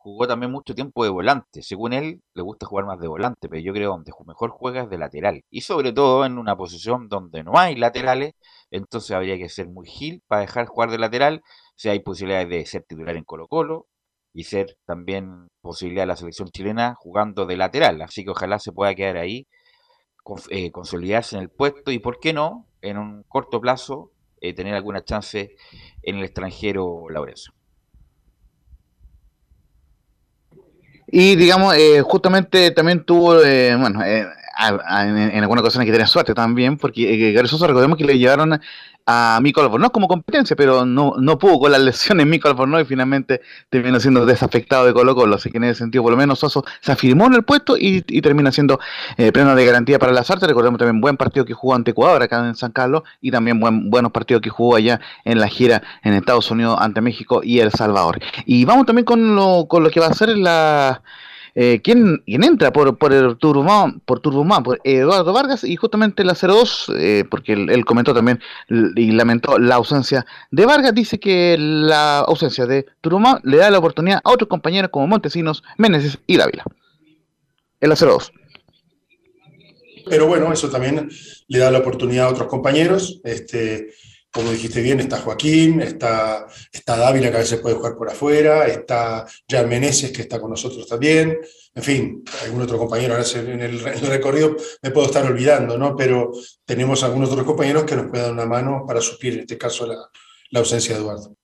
jugó también mucho tiempo de volante. Según él, le gusta jugar más de volante, pero yo creo donde mejor juega es de lateral. Y sobre todo en una posición donde no hay laterales, entonces habría que ser muy gil para dejar jugar de lateral. Si hay posibilidades de ser titular en Colo Colo y ser también posibilidad de la selección chilena jugando de lateral. Así que ojalá se pueda quedar ahí, eh, consolidarse en el puesto y, ¿por qué no?, en un corto plazo, eh, tener alguna chance en el extranjero, Laurencio. Y digamos, eh, justamente también tuvo, eh, bueno, eh, en, en algunas ocasiones que tener suerte también, porque eh, Sosa recordemos que le llevaron a Mico Albornoz como competencia, pero no, no pudo con las lesiones Mico Albornoz y finalmente terminó siendo desafectado de Colo Colo, así que en ese sentido por lo menos Soso se afirmó en el puesto y, y termina siendo eh, pleno de garantía para las artes, recordemos también buen partido que jugó ante Ecuador acá en San Carlos y también buen, buenos partidos que jugó allá en la gira en Estados Unidos ante México y El Salvador. Y vamos también con lo, con lo que va a ser la eh, ¿quién, ¿quién, entra por, por el Turbomán, por Turbomán, por Eduardo Vargas y justamente la 02, eh, porque él, él, comentó también y lamentó la ausencia de Vargas, dice que la ausencia de Turbomán le da la oportunidad a otros compañeros como Montesinos, Meneses y Dávila. En la 02. Pero bueno, eso también le da la oportunidad a otros compañeros. Este, como dijiste bien, está Joaquín, está, está Dávila que a veces puede jugar por afuera, está Jan Meneses que está con nosotros también, en fin, algún otro compañero, ahora en el, en el, recorrido me puedo estar olvidando, ¿no? Pero tenemos algunos otros compañeros que nos pueden dar una mano para suplir, en este caso, la, la ausencia de Eduardo.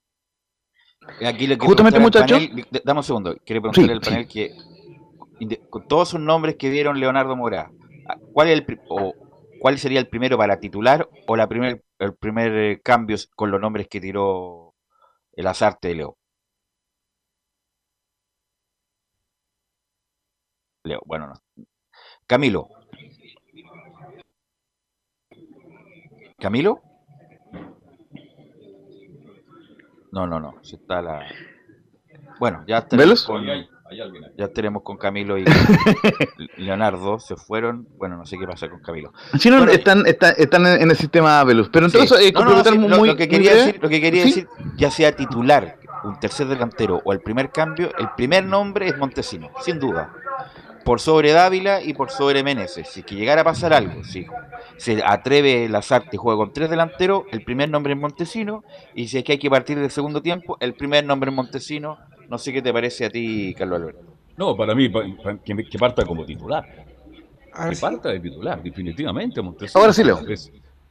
Aquí le Justamente, muchachos. Dame un segundo, quiero preguntarle sí, al panel sí. que, con todos sus nombres que dieron Leonardo Mora, ¿cuál es el, o, ¿cuál sería el primero para titular o la primer, el primer eh, cambio con los nombres que tiró el azarte de Leo? Leo, bueno, no. Camilo. ¿Camilo? No, no, no. Si está la. Bueno, ya tenemos con, ya tenemos con Camilo y Leonardo. Se fueron. Bueno, no sé qué pasa con Camilo. Si no, bueno, están, están, están, en el sistema Velus. Pero entonces, sí. eh, no, no, sí, muy, lo, lo, que quería decir, lo que quería ¿Sí? decir, ya sea titular, un tercer delantero o el primer cambio, el primer nombre es Montesino, sin duda por sobre Dávila y por sobre Meneses. Si que llegara a pasar algo, si se atreve Lazarte y juega con tres delanteros, el primer nombre es Montesino, y si es que hay que partir del segundo tiempo, el primer nombre es Montesino. No sé qué te parece a ti, Carlos Alberto. No, para mí, que, que parta como titular. Que sí. parta de titular, definitivamente Montesino. Ahora sí, Leo.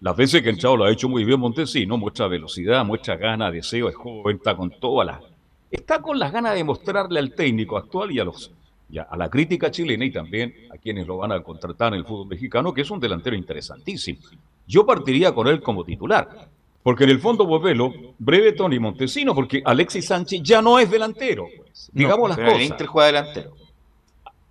Las veces que ha entrado lo ha hecho muy bien Montesino, muestra velocidad, muestra ganas, deseo, es joven, está con todas las... Está con las ganas de mostrarle al técnico actual y a los ya, a la crítica chilena y también a quienes lo van a contratar en el fútbol mexicano, que es un delantero interesantísimo. Yo partiría con él como titular. Porque en el fondo, Bovelo, Breveton y Montesino, porque Alexis Sánchez ya no es delantero. pues. Digamos las pero cosas. El Inter juega delantero.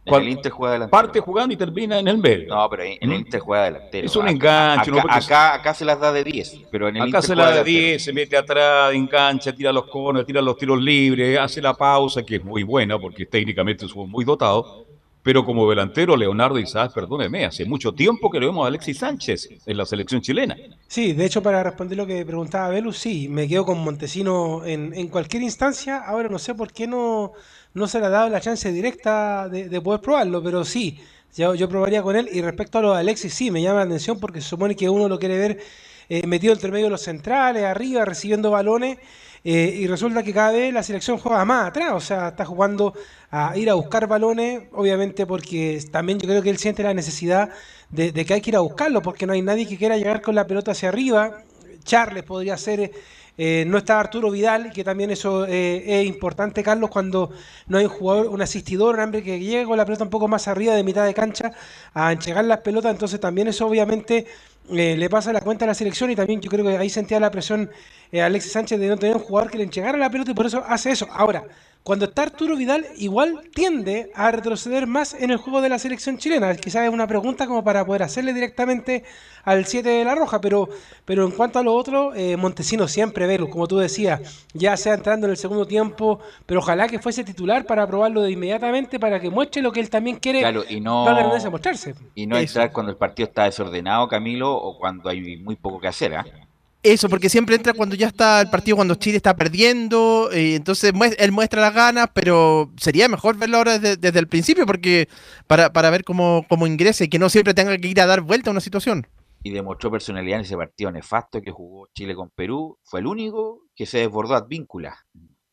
En ¿Cuál? el Inter juega delantero. Parte jugando y termina en el medio. No, pero en el Inter juega delantero. Es un Acá- enganche, ¿no? Acá, acá, acá se las da de 10, pero en el Acá Inter se juega la de delantero. 10, se mete atrás, engancha, tira los conos, tira los tiros libres, hace la pausa, que es muy buena porque técnicamente es muy dotado. Pero como delantero, Leonardo Isaac, perdóneme, hace mucho tiempo que lo vemos a Alexis Sánchez en la selección chilena. Sí, de hecho, para responder lo que preguntaba Velus, sí, me quedo con Montesino en, en cualquier instancia. Ahora no sé por qué no, no se le ha dado la chance directa de, de poder probarlo, pero sí, yo, yo probaría con él. Y respecto a lo de Alexis, sí, me llama la atención porque se supone que uno lo quiere ver eh, metido entre medio de los centrales, arriba, recibiendo balones. Eh, y resulta que cada vez la selección juega más atrás, o sea, está jugando a ir a buscar balones, obviamente porque también yo creo que él siente la necesidad de, que hay que ir a buscarlo, porque no hay nadie que quiera llegar con la pelota hacia arriba. Charles podría ser, eh, no está Arturo Vidal, que también eso eh, es importante, Carlos, cuando no hay un jugador, un asistidor, un hombre que llegue con la pelota un poco más arriba de mitad de cancha a enchegar las pelotas, entonces también eso obviamente le pasa la cuenta a la selección y también yo creo que ahí sentía la presión eh, Alexis Sánchez de no tener un jugador que le enchegara la pelota y por eso hace eso. Ahora, cuando está Arturo Vidal, igual tiende a retroceder más en el juego de la selección chilena. Quizás es una pregunta como para poder hacerle directamente al 7 de la Roja, pero, pero en cuanto a lo otro, eh, Montesino siempre, Velo, como tú decías, ya sea entrando en el segundo tiempo, pero ojalá que fuese titular para probarlo de inmediatamente, para que muestre lo que él también quiere Claro, y no, mostrarse. y no entrar cuando el partido está desordenado, Camilo, o cuando hay muy poco que hacer. ¿ah? Eso, porque siempre entra cuando ya está el partido, cuando Chile está perdiendo, eh, entonces él muestra las ganas, pero sería mejor verlo ahora desde, el principio, porque para, para ver cómo, cómo ingresa y que no siempre tenga que ir a dar vuelta a una situación. Y demostró personalidad en ese partido nefasto que jugó Chile con Perú. Fue el único que se desbordó a víncula.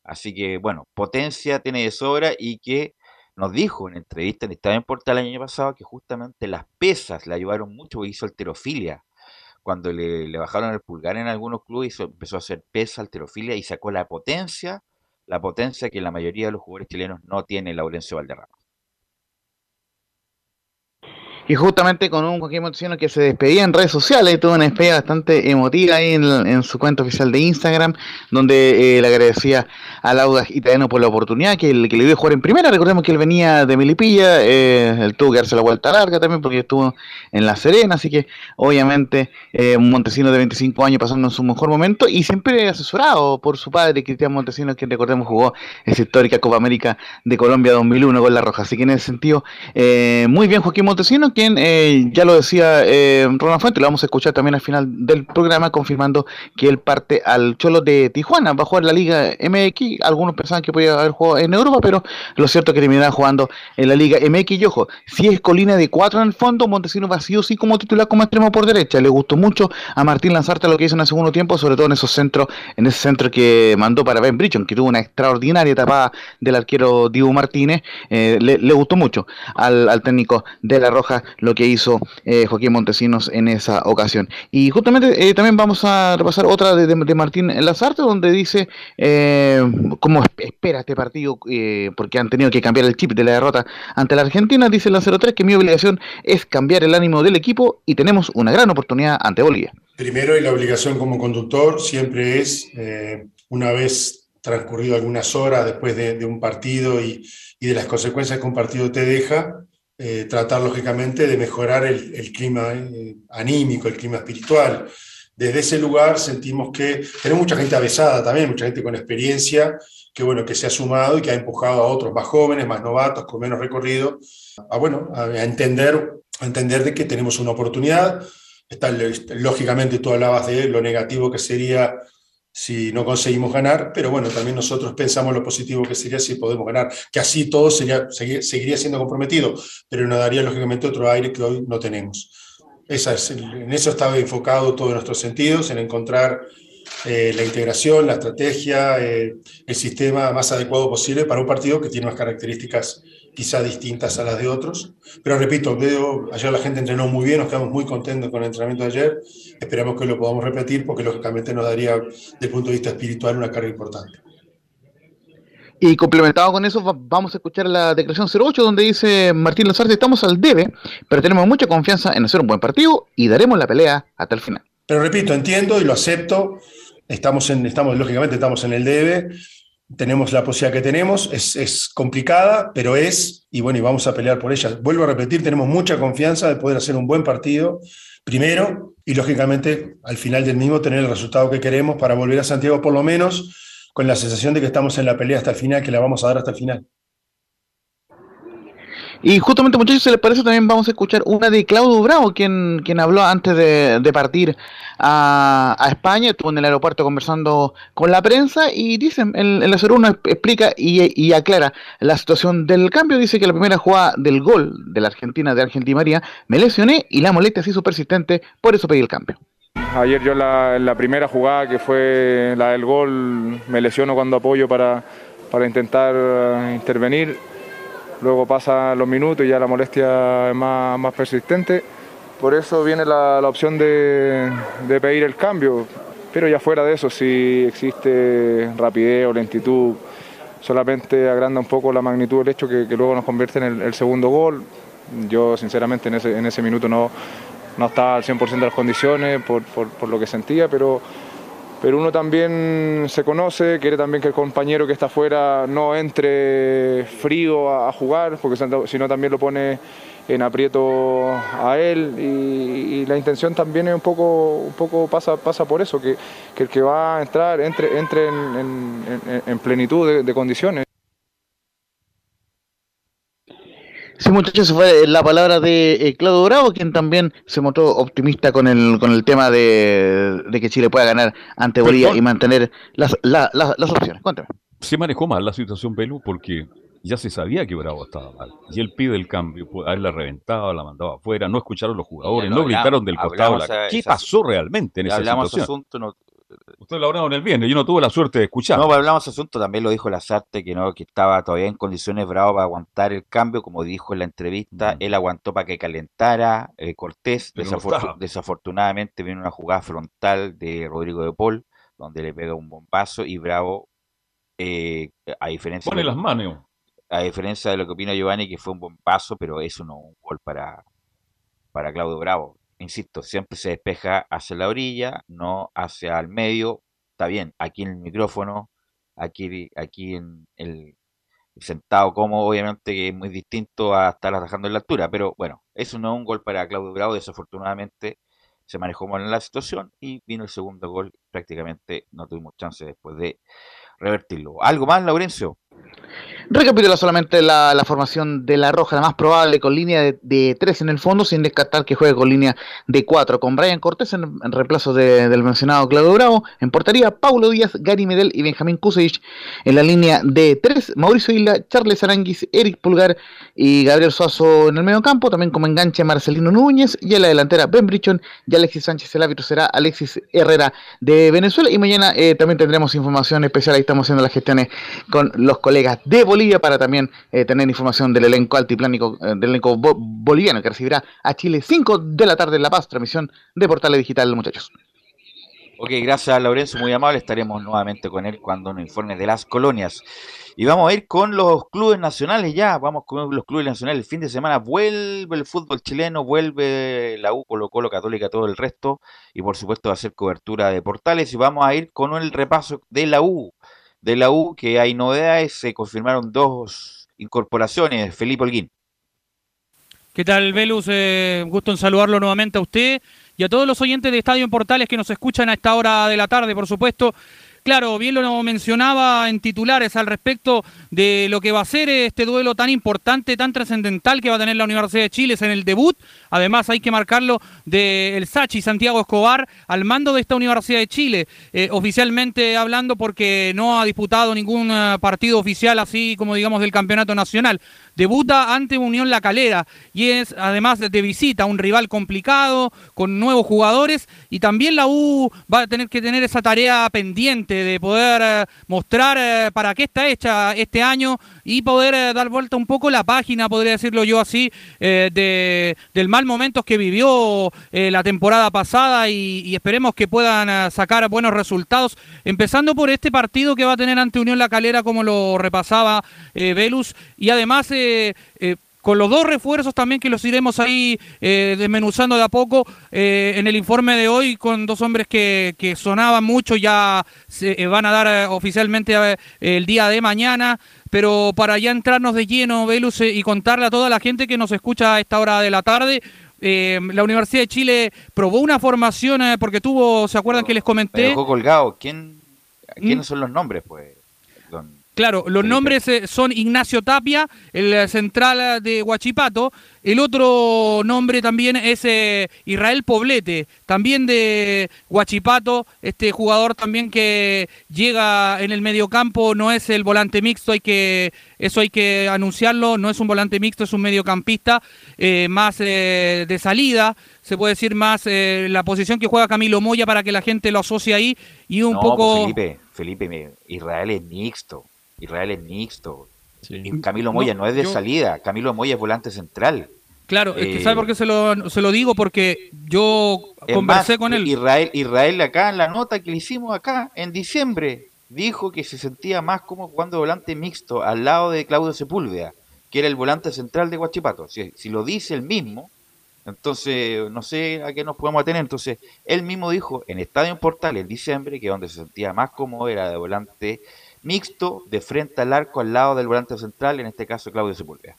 Así que, bueno, potencia tiene de sobra y que nos dijo en entrevista en Estadio en Portal el año pasado que justamente las pesas le ayudaron mucho hizo alterofilia. Cuando le, bajaron el pulgar en algunos clubes, empezó a hacer pesa, alterofilia y sacó la potencia, la potencia que la mayoría de los jugadores chilenos no tiene Laurencio Valderrama. Y justamente con un Joaquín Montesino que se despedía en redes sociales, tuvo una despedida bastante emotiva ahí en, en su cuenta oficial de Instagram, donde eh, le agradecía al Audax italiano por la oportunidad que, le- dio jugar en primera. Recordemos que él venía de Melipilla, eh, él tuvo que darse la vuelta larga también porque estuvo en La Serena, así que obviamente eh, un Montesino de 25 años pasando en su mejor momento y siempre asesorado por su padre, Cristian Montesino, que recordemos jugó esa histórica Copa América de Colombia 2001 con La Roja. Así que en ese sentido, eh, muy bien Joaquín Montesino, quien eh, ya lo decía eh, Ronald Fuente, lo vamos a escuchar también al final del programa, confirmando que él parte al Cholo de Tijuana, va a jugar la Liga MX. Algunos pensaban que podía haber jugado en Europa, pero lo cierto es que terminará jugando en la Liga MX. Y ojo, si es colina de cuatro en el fondo, Montesino va sí como titular como extremo por derecha. Le gustó mucho a Martín Lanzarte lo que hizo en el segundo tiempo, sobre todo en esos centros, en ese centro que mandó para Ben Bridgeon, que tuvo una extraordinaria tapada del arquero Dibu Martínez. Eh, le, le gustó mucho al, al técnico de La Roja lo que hizo eh, Joaquín Montesinos en esa ocasión. Y justamente eh, también vamos a repasar otra de, Martín Lazarte, donde dice eh, cómo esp- espera este partido, eh, porque han tenido que cambiar el chip de la derrota ante la Argentina. Dice la 03 que mi obligación es cambiar el ánimo del equipo y tenemos una gran oportunidad ante Bolivia. Primero, y la obligación como conductor siempre es, una vez transcurrido algunas horas después de, un partido y de las consecuencias que un partido te deja, eh, tratar lógicamente de mejorar el, clima eh, anímico, el clima espiritual. Desde ese lugar sentimos que tenemos mucha gente avesada también, mucha gente con experiencia, que bueno, que se ha sumado y que ha empujado a otros más jóvenes, más novatos, con menos recorrido, a bueno, a, a entender, entender de que tenemos una oportunidad. Está, lógicamente tú hablabas de lo negativo que sería si no conseguimos ganar, pero bueno, también nosotros pensamos lo positivo que sería si podemos ganar, que así todo sería, segui- seguiría siendo comprometido, pero nos daría lógicamente otro aire que hoy no tenemos. En eso estaba enfocado todos nuestros sentidos, en encontrar eh, la integración, la estrategia, eh, el sistema más adecuado posible para un partido que tiene unas características quizá distintas a las de otros. Pero repito, veo, ayer la gente entrenó muy bien, nos quedamos muy contentos con el entrenamiento de ayer. Esperamos que lo podamos repetir porque lógicamente nos daría, desde el punto de vista espiritual, una carga importante. Y complementado con eso, va- vamos a escuchar la declaración 08, donde dice Martín Lazarte, estamos al debe, pero tenemos mucha confianza en hacer un buen partido y daremos la pelea hasta el final. Pero repito, entiendo y lo acepto. Estamos, en, estamos lógicamente, estamos en el debe. Tenemos la posibilidad que tenemos. Es, es complicada, pero es, y bueno, y vamos a pelear por ella. Vuelvo a repetir, tenemos mucha confianza de poder hacer un buen partido primero y lógicamente al final del mismo tener el resultado que queremos para volver a Santiago por lo menos con la sensación de que estamos en la pelea hasta el final, que la vamos a dar hasta el final. Y justamente, muchachos, si les parece, también vamos a escuchar una de Claudio Bravo, quien, quien habló antes de, partir a, España, estuvo en el aeropuerto conversando con la prensa y dice, el, el 01 explica y, aclara la situación del cambio. Dice que la primera jugada del gol de la Argentina, de Argentina María, me lesioné y la molestia se hizo persistente, por eso pedí el cambio. Ayer yo la, la primera jugada que fue la del gol, me lesiono cuando apoyo para, para intentar eh, intervenir luego pasan los minutos y ya la molestia es más, persistente. Por eso viene la, opción de, pedir el cambio, pero ya fuera de eso, si existe rapidez o lentitud, solamente agranda un poco la magnitud del hecho que, luego nos convierte en el, segundo gol. Yo sinceramente en ese, en ese minuto no, no estaba al 100% de las condiciones por, por lo que sentía, pero pero uno también se conoce, quiere también que el compañero que está afuera no entre frío a, jugar, porque si no también lo pone en aprieto a él y, la intención también es un poco, un poco pasa, pasa por eso, que, el que va a entrar entre, entre en, plenitud de condiciones. Sí, muchachos, fue la palabra de eh, Claudio Bravo, quien también se mostró optimista con el, con el tema de, que Chile pueda ganar ante Bolivia y mantener las, las opciones. Cuéntame. Se manejó mal la situación, Pelu, porque ya se sabía que Bravo estaba mal. Y él pide el cambio, haberla reventado, la mandaba afuera, no escucharon los jugadores, no, gritaron del costado. ¿Qué pasó realmente en esa situación? Asunto, no, Usted lo hablado en el viernes, yo no tuve la suerte de escuchar. No, hablamos de asunto, también lo dijo Lazarte, que no, que estaba todavía en condiciones bravo para aguantar el cambio, como dijo en la entrevista, mm. él aguantó para que calentara eh, Cortés, desafortunadamente viene una jugada frontal de Rodrigo de Paul, donde le pega un bombazo y Bravo, eh, a diferencia... Pone las manos. A diferencia de lo que opina Giovanni, que fue un bombazo, pero eso no un gol para, para Claudio Bravo insisto, siempre se despeja hacia la orilla, no hacia el medio. Está bien, aquí en el micrófono, aquí, aquí en el sentado como obviamente que es muy distinto a estar atajando en la altura, pero bueno, eso no es un gol para Claudio Bravo, desafortunadamente se manejó mal en la situación y vino el segundo gol, prácticamente no tuvimos chance después de revertirlo. ¿Algo más, Laurencio? Recapitula solamente la, formación de la Roja, la más probable, con línea de, 3 en el fondo, sin descartar que juegue con línea de 4, con Brian Cortés en, reemplazo del mencionado Claudio Bravo, en portería Paulo Díaz, Gary Medel y Benjamín Kusevich, en la línea de 3, Mauricio Isla, Charles Aranguis, Eric Pulgar y Gabriel Suazo en el medio campo, también como enganche Marcelino Núñez, y en la delantera Ben Brichon y Alexis Sánchez, el árbitro será Alexis Herrera de Venezuela, y mañana eh, también tendremos información especial, ahí estamos haciendo las gestiones con los colegas de Bolivia para también eh, tener información del elenco altiplánico, eh, del elenco boliviano que recibirá a Chile 5 de la tarde en La Paz, transmisión de Portales Digital, muchachos. Ok, gracias Lorenzo, muy amable. Estaremos nuevamente con él cuando nos informe de las colonias. Y vamos a ir con los clubes nacionales ya, vamos con los clubes nacionales. El fin de semana vuelve el fútbol chileno, vuelve la U, Colo Colo, Católica, todo el resto. Y por supuesto va a ser cobertura de portales. Y vamos a ir con el repaso de la U de la U que hay novedades, se confirmaron dos incorporaciones, Felipe Holguín. ¿Qué tal, Velus? Eh, gusto en saludarlo nuevamente a usted y a todos los oyentes de Estadio en Portales que nos escuchan a esta hora de la tarde, por supuesto. Claro, bien lo mencionaba en titulares al respecto de lo que va a ser este duelo tan importante, tan trascendental que va a tener la Universidad de Chile en el debut. Además, hay que marcarlo del Sachi Santiago Escobar al mando de esta Universidad de Chile, eh, oficialmente hablando porque no ha disputado ningún eh, partido oficial así como digamos del campeonato nacional. Debuta ante Unión La Calera y es además de visita un rival complicado, con nuevos jugadores y también la U va a tener que tener esa tarea pendiente de poder eh, mostrar eh, para qué está hecha este año y poder eh, dar vuelta un poco la página, podría decirlo yo así, de, del mal momento que vivió la temporada pasada y, esperemos que puedan sacar buenos resultados, empezando por este partido que va a tener ante Unión La Calera, como lo repasaba Velus, y además con los dos refuerzos también que los iremos ahí eh, desmenuzando de a poco eh, en el informe de hoy con dos hombres que, que sonaban mucho, ya se eh, van a dar oficialmente el día de mañana, pero para ya entrarnos de lleno, Velus, y contarle a toda la gente que nos escucha a esta hora de la tarde, eh, la Universidad de Chile probó una formación eh, porque tuvo, ¿se acuerdan que les Me comenté? dejó colgado. ¿Quién, ¿Quiénes ¿Mm? son los nombres, pues? Claro, los nombres eh, son Ignacio Tapia, el eh, central eh, de Huachipato. El otro nombre también es eh, Israel Poblete, también de Huachipato. Este jugador también que llega en el mediocampo, no es el volante mixto, hay que eso hay que anunciarlo. No es un volante mixto, es un mediocampista eh, más eh, de salida. Se puede decir más eh, la posición que juega Camilo Moya para que la gente lo asocie ahí y un no, poco. pues, Felipe, Felipe, Israel es mixto. Israel es mixto. Y Camilo Moya no, No, es de yo- salida. Camilo Moya es volante central. Claro, es que Eh, ¿sabe por qué se lo, se lo digo? Porque yo conversé más, con él. Israel, Israel acá en la nota que le hicimos acá en diciembre dijo que se sentía más como jugando volante mixto al lado de Claudio Sepúlveda, que era el volante central de Guachipato. Si, si lo dice él mismo, entonces no sé a qué nos podemos atener. Entonces, él mismo dijo en Estadio Portal en diciembre que donde se sentía más cómodo era de volante mixto, de frente al arco al lado del volante central, en este caso Claudio Sepúlveda.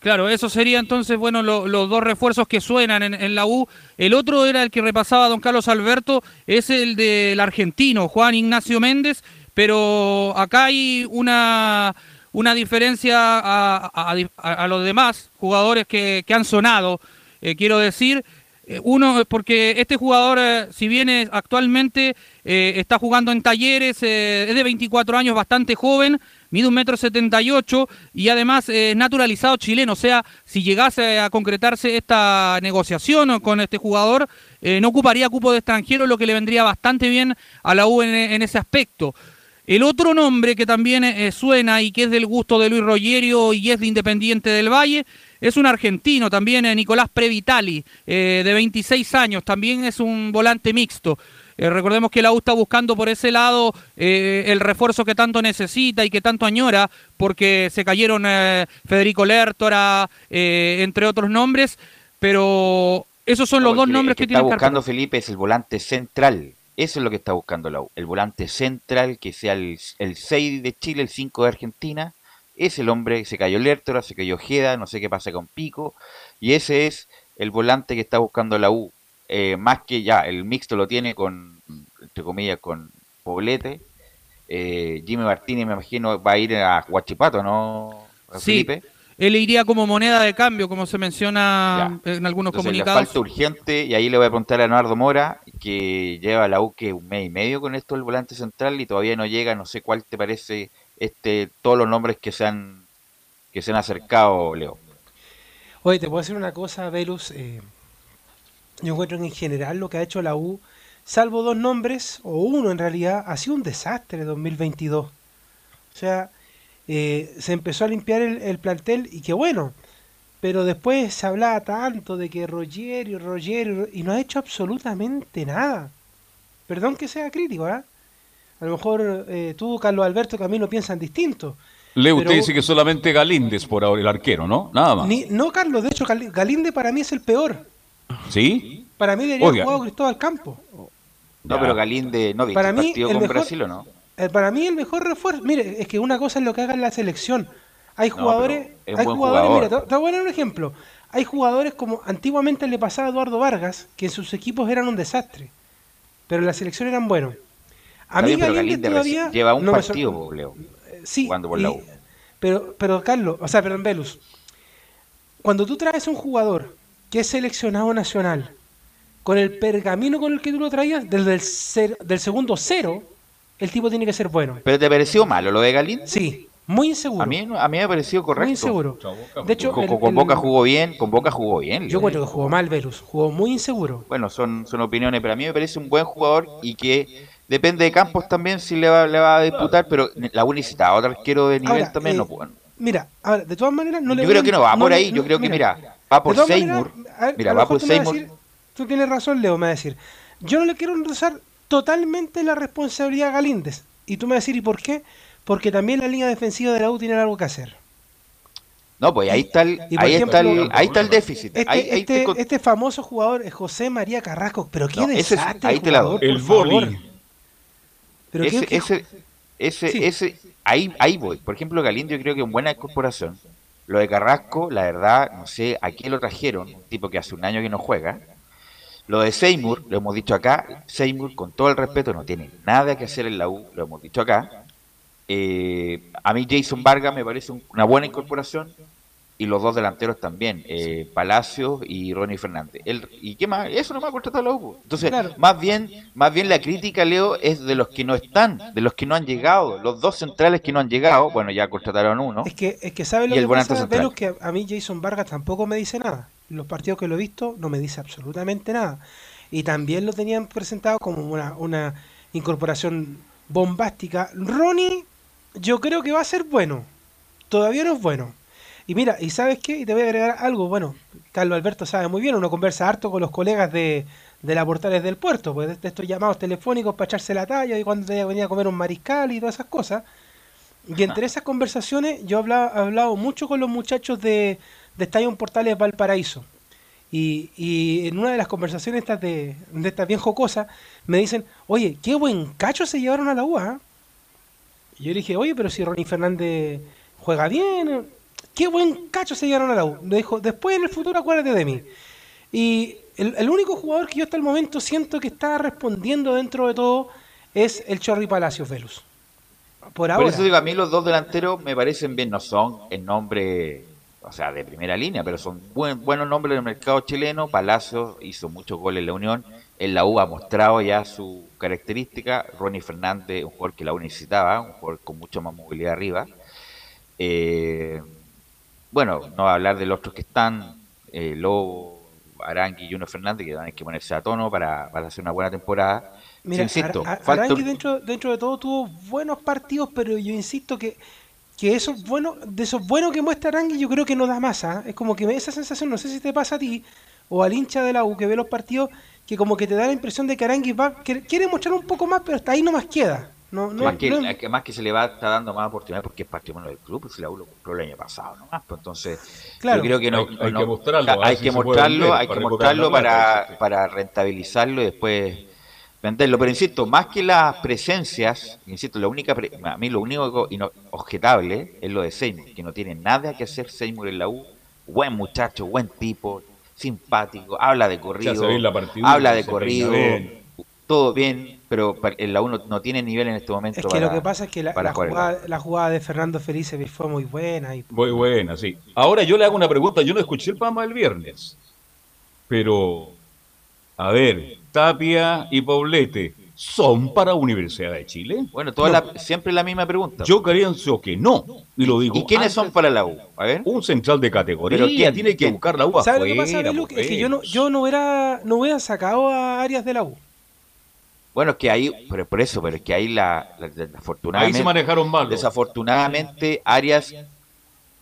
Claro, eso sería entonces, bueno, lo- los dos refuerzos que suenan en, la U. El otro era el que repasaba don Carlos Alberto, es el del argentino, Juan Ignacio Méndez, pero acá hay una, una diferencia a- a los demás jugadores que, que han sonado, eh, quiero decir. Eh, Uno, porque este jugador, eh, si bien es- actualmente eh, está jugando en talleres, eh, es de 24 años, bastante joven, mide un metro setenta y ocho y además eh, es naturalizado chileno. O sea, si llegase a concretarse esta negociación con este jugador, eh, no ocuparía cupo de extranjero, lo que le vendría bastante bien a la U en ese aspecto. El otro nombre que también eh, suena y que es del gusto de Luis Rogerio y es de Independiente del Valle, es un argentino también, eh, Nicolás Previtali, eh, de 26 años, también es un volante mixto. Recordemos que la U está buscando por ese lado eh, el refuerzo que tanto necesita y que tanto añora, porque se cayeron eh, Federico Lertora, eh, entre otros nombres, pero esos son los No, dos nombres el que, que tienen está que buscando Felipe es el volante central. Eso es lo que está buscando la U. El volante central, que sea el, el 6 de Chile, el 5 de Argentina. Es el hombre, se cayó Lertora, se cayó Ojeda, no sé qué pasa con Pico. Y ese es el volante que está buscando la U. Eh, más que ya, el mixto lo tiene con, entre comillas, con Poblete. Eh, Jimmy Martínez, me imagino, va a ir a Huachipato, ¿no, Sí, Felipe? Él iría como moneda de cambio, como se menciona en algunos Entonces, le comunicados. falta urgente, y ahí le voy a preguntar a Leonardo Mora, que lleva a la U que un mes y medio con esto el volante central y todavía no llega, no sé cuál te parece este todos los nombres que se han que se han acercado, Leo. Oye, te puedo decir una cosa, Velus. eh, yo encuentro que en general lo que ha hecho la U, salvo dos nombres, o uno en realidad, ha sido un desastre 2022. O sea, eh, se empezó a limpiar el, el plantel y qué bueno. Pero después se hablaba tanto de que Rogerio, Rogerio, y no ha hecho absolutamente nada. Perdón que sea crítico, ¿ah? A lo mejor eh, tú, Carlos Alberto, Camilo piensan distinto. Leo, Pero- usted dice que solamente Galíndez por ahora, el arquero, ¿no? Nada más. Ni- no, Carlos, de hecho, Gal- Galinde para mí es el peor. ¿Sí? Para mí debería haber jugado Cristóbal Campo. No, pero Galinde no Para el mí, partido el con mejor- Brasil o no? Eh, para mí el mejor refuerzo, mire, es que una cosa es lo que haga en la selección. Hay No, jugadores, es hay jugadores, jugador. mira, te, te voy a dar un ejemplo. Hay jugadores como antiguamente le pasaba a Eduardo Vargas, que en sus equipos eran un desastre, pero en la selección eran buenos. A mí Galinde todavía lleva un no partido, Leo, sí, jugando por la y- U. Pero, pero Carlos, o sea, perdón, Velus, cuando tú traes un jugador que es seleccionado nacional, con el pergamino con el que tú lo traías, desde el cero- del segundo cero, el tipo tiene que ser bueno. ¿Pero te pareció malo lo de Galinde? Sí, muy inseguro. A mí, a mí me pareció correcto. Muy inseguro. De hecho, con, el- con- con el- Boca jugó bien, con Boca jugó bien. Yo encuentro que jugó mal Velus, jugó muy inseguro. Bueno, son, son opiniones, pero a mí me parece un buen jugador y que depende de Campos también si le va, le va a disputar, pero la U necesita otro arquero de nivel Ahora, también. eh, no, pues, Mira, ahora, de todas maneras, no le yo creo a- que no va por ahí, yo creo que mira, va por Seymour. maneras, Mira, va por Seymour. decir- Tú tienes razón, Leo, me va a decir. Yo no le quiero enrosar totalmente la responsabilidad a Galíndez. Y tú me vas a decir, ¿y por qué? Porque también la línea defensiva de la U tiene algo que hacer. No, pues ahí está el, ahí ejemplo, está el, ahí está el déficit. Este, Ahí- ahí este, te este famoso jugador es José María Carrasco, pero qué No, ese ahí te la jugador, doy. El boli. Pero ese, qué- ese, ese, Sí. ese, ahí, ahí voy. Por ejemplo, Galindo yo creo que es buena incorporación. Lo de Carrasco, la verdad, no sé a qué lo trajeron, un tipo que hace un año que no juega. Lo de Seymour, lo hemos dicho acá, Seymour, con todo el respeto, no tiene nada que hacer en la U, lo hemos dicho acá. Eh, a mí Jason Vargas me parece un- una buena incorporación y los dos delanteros también, eh, Palacios y Ronnie Fernández. El, ¿Y qué más? Eso no me ha contratado la U. Entonces, Claro. más bien más bien la crítica, Leo, es de los que no están, de los que no han llegado. Los dos centrales que no han llegado, bueno, ya contrataron uno. Es que, es que ¿sabe lo que pasa. Velus? Que a mí Jason Vargas tampoco me dice nada. Los partidos que lo he visto no me dice absolutamente nada. Y también lo tenían presentado como una, una incorporación bombástica. Ronnie, yo creo que va a ser bueno. Todavía no es bueno. Y mira, ¿y sabes qué? Y te voy a agregar algo. Bueno, Carlos Alberto sabe muy bien, uno conversa harto con los colegas de, de la Portales del Puerto, pues de, estos llamados telefónicos para echarse la talla y cuando te venía a comer un mariscal y todas esas cosas. Y entre esas conversaciones yo he hablado, he hablado mucho con los muchachos de, de Estadio Portales Valparaíso. Y, y en una de las conversaciones estas de, de estas bien jocosas me dicen, oye, qué buen cacho se llevaron a la UA. Y yo le dije, oye, pero si Ronnie Fernández juega bien, qué buen cacho se llevaron a la U. Le dijo, después en el futuro acuérdate de mí. Y el, el único jugador que yo hasta el momento siento que está respondiendo dentro de todo es el Chorri Palacios Velus. Por Por eso digo, a mí los dos delanteros me parecen bien, no son en nombre, o sea, de primera línea, pero son buen- buenos nombres del mercado chileno. Palacios hizo muchos goles en la Unión, en la U ha mostrado ya su característica. Ronnie Fernández, un jugador que la U necesitaba, un jugador con mucha más movilidad arriba. Eh, bueno, no va a hablar de los otros que están, eh, Lobo, Arangui y Juno Fernández, que van a tener que ponerse a tono para, para hacer una buena temporada. Mira, Sí, insisto, falta- Arangui dentro, dentro de todo tuvo buenos partidos, pero yo insisto que, que esos buenos, de esos buenos que muestra Arangui, yo creo que no da más. ¿ah? Es como que me- esa sensación, no sé si te pasa a ti o al hincha de la U que ve los partidos, que como que te da la impresión de que Arangui va, que quiere mostrar un poco más, pero hasta ahí nomás queda. No, no, más, que, no- es que más que se le va está dando más oportunidad porque es patrimonio del club, pues si la U lo compró el año pasado nomás, pues entonces Claro. yo creo que no, Hay- hay no- que mostrarlo, hay si que mostrarlo, vender, hay para que mostrarlo para, para rentabilizarlo y después venderlo, pero insisto, más que las presencias, insisto, la única pre- a mí lo único objetable es lo de Seymour, que no tiene nada que hacer Seymour en la U, buen muchacho, buen tipo, simpático, habla de corrido, habla de corrido, bien. todo bien, pero en la U no, no tiene nivel en este momento es que para- lo que pasa es que la, jugada, la jugada de Fernando Felice fue muy buena. Y, Muy buena, sí. Ahora yo le hago una pregunta. Yo no escuché el programa del viernes. Pero, a ver, Tapia y Poblete, ¿son para Universidad de Chile? Bueno, toda la- siempre la misma pregunta. Yo pienso que no. Y lo digo. ¿Y quiénes antes. son para la U? A ver. Un central de categoría. ¿Pero quién? Tiene que buscar la U ¿Sabes lo que pasa, Belu? Es que yo no, yo no hubiera, no hubiera sacado a Arias de la U. Bueno, es que ahí, pero por eso, pero es que ahí la, la- desafortunadamente, Ahí se manejaron mal. desafortunadamente Arias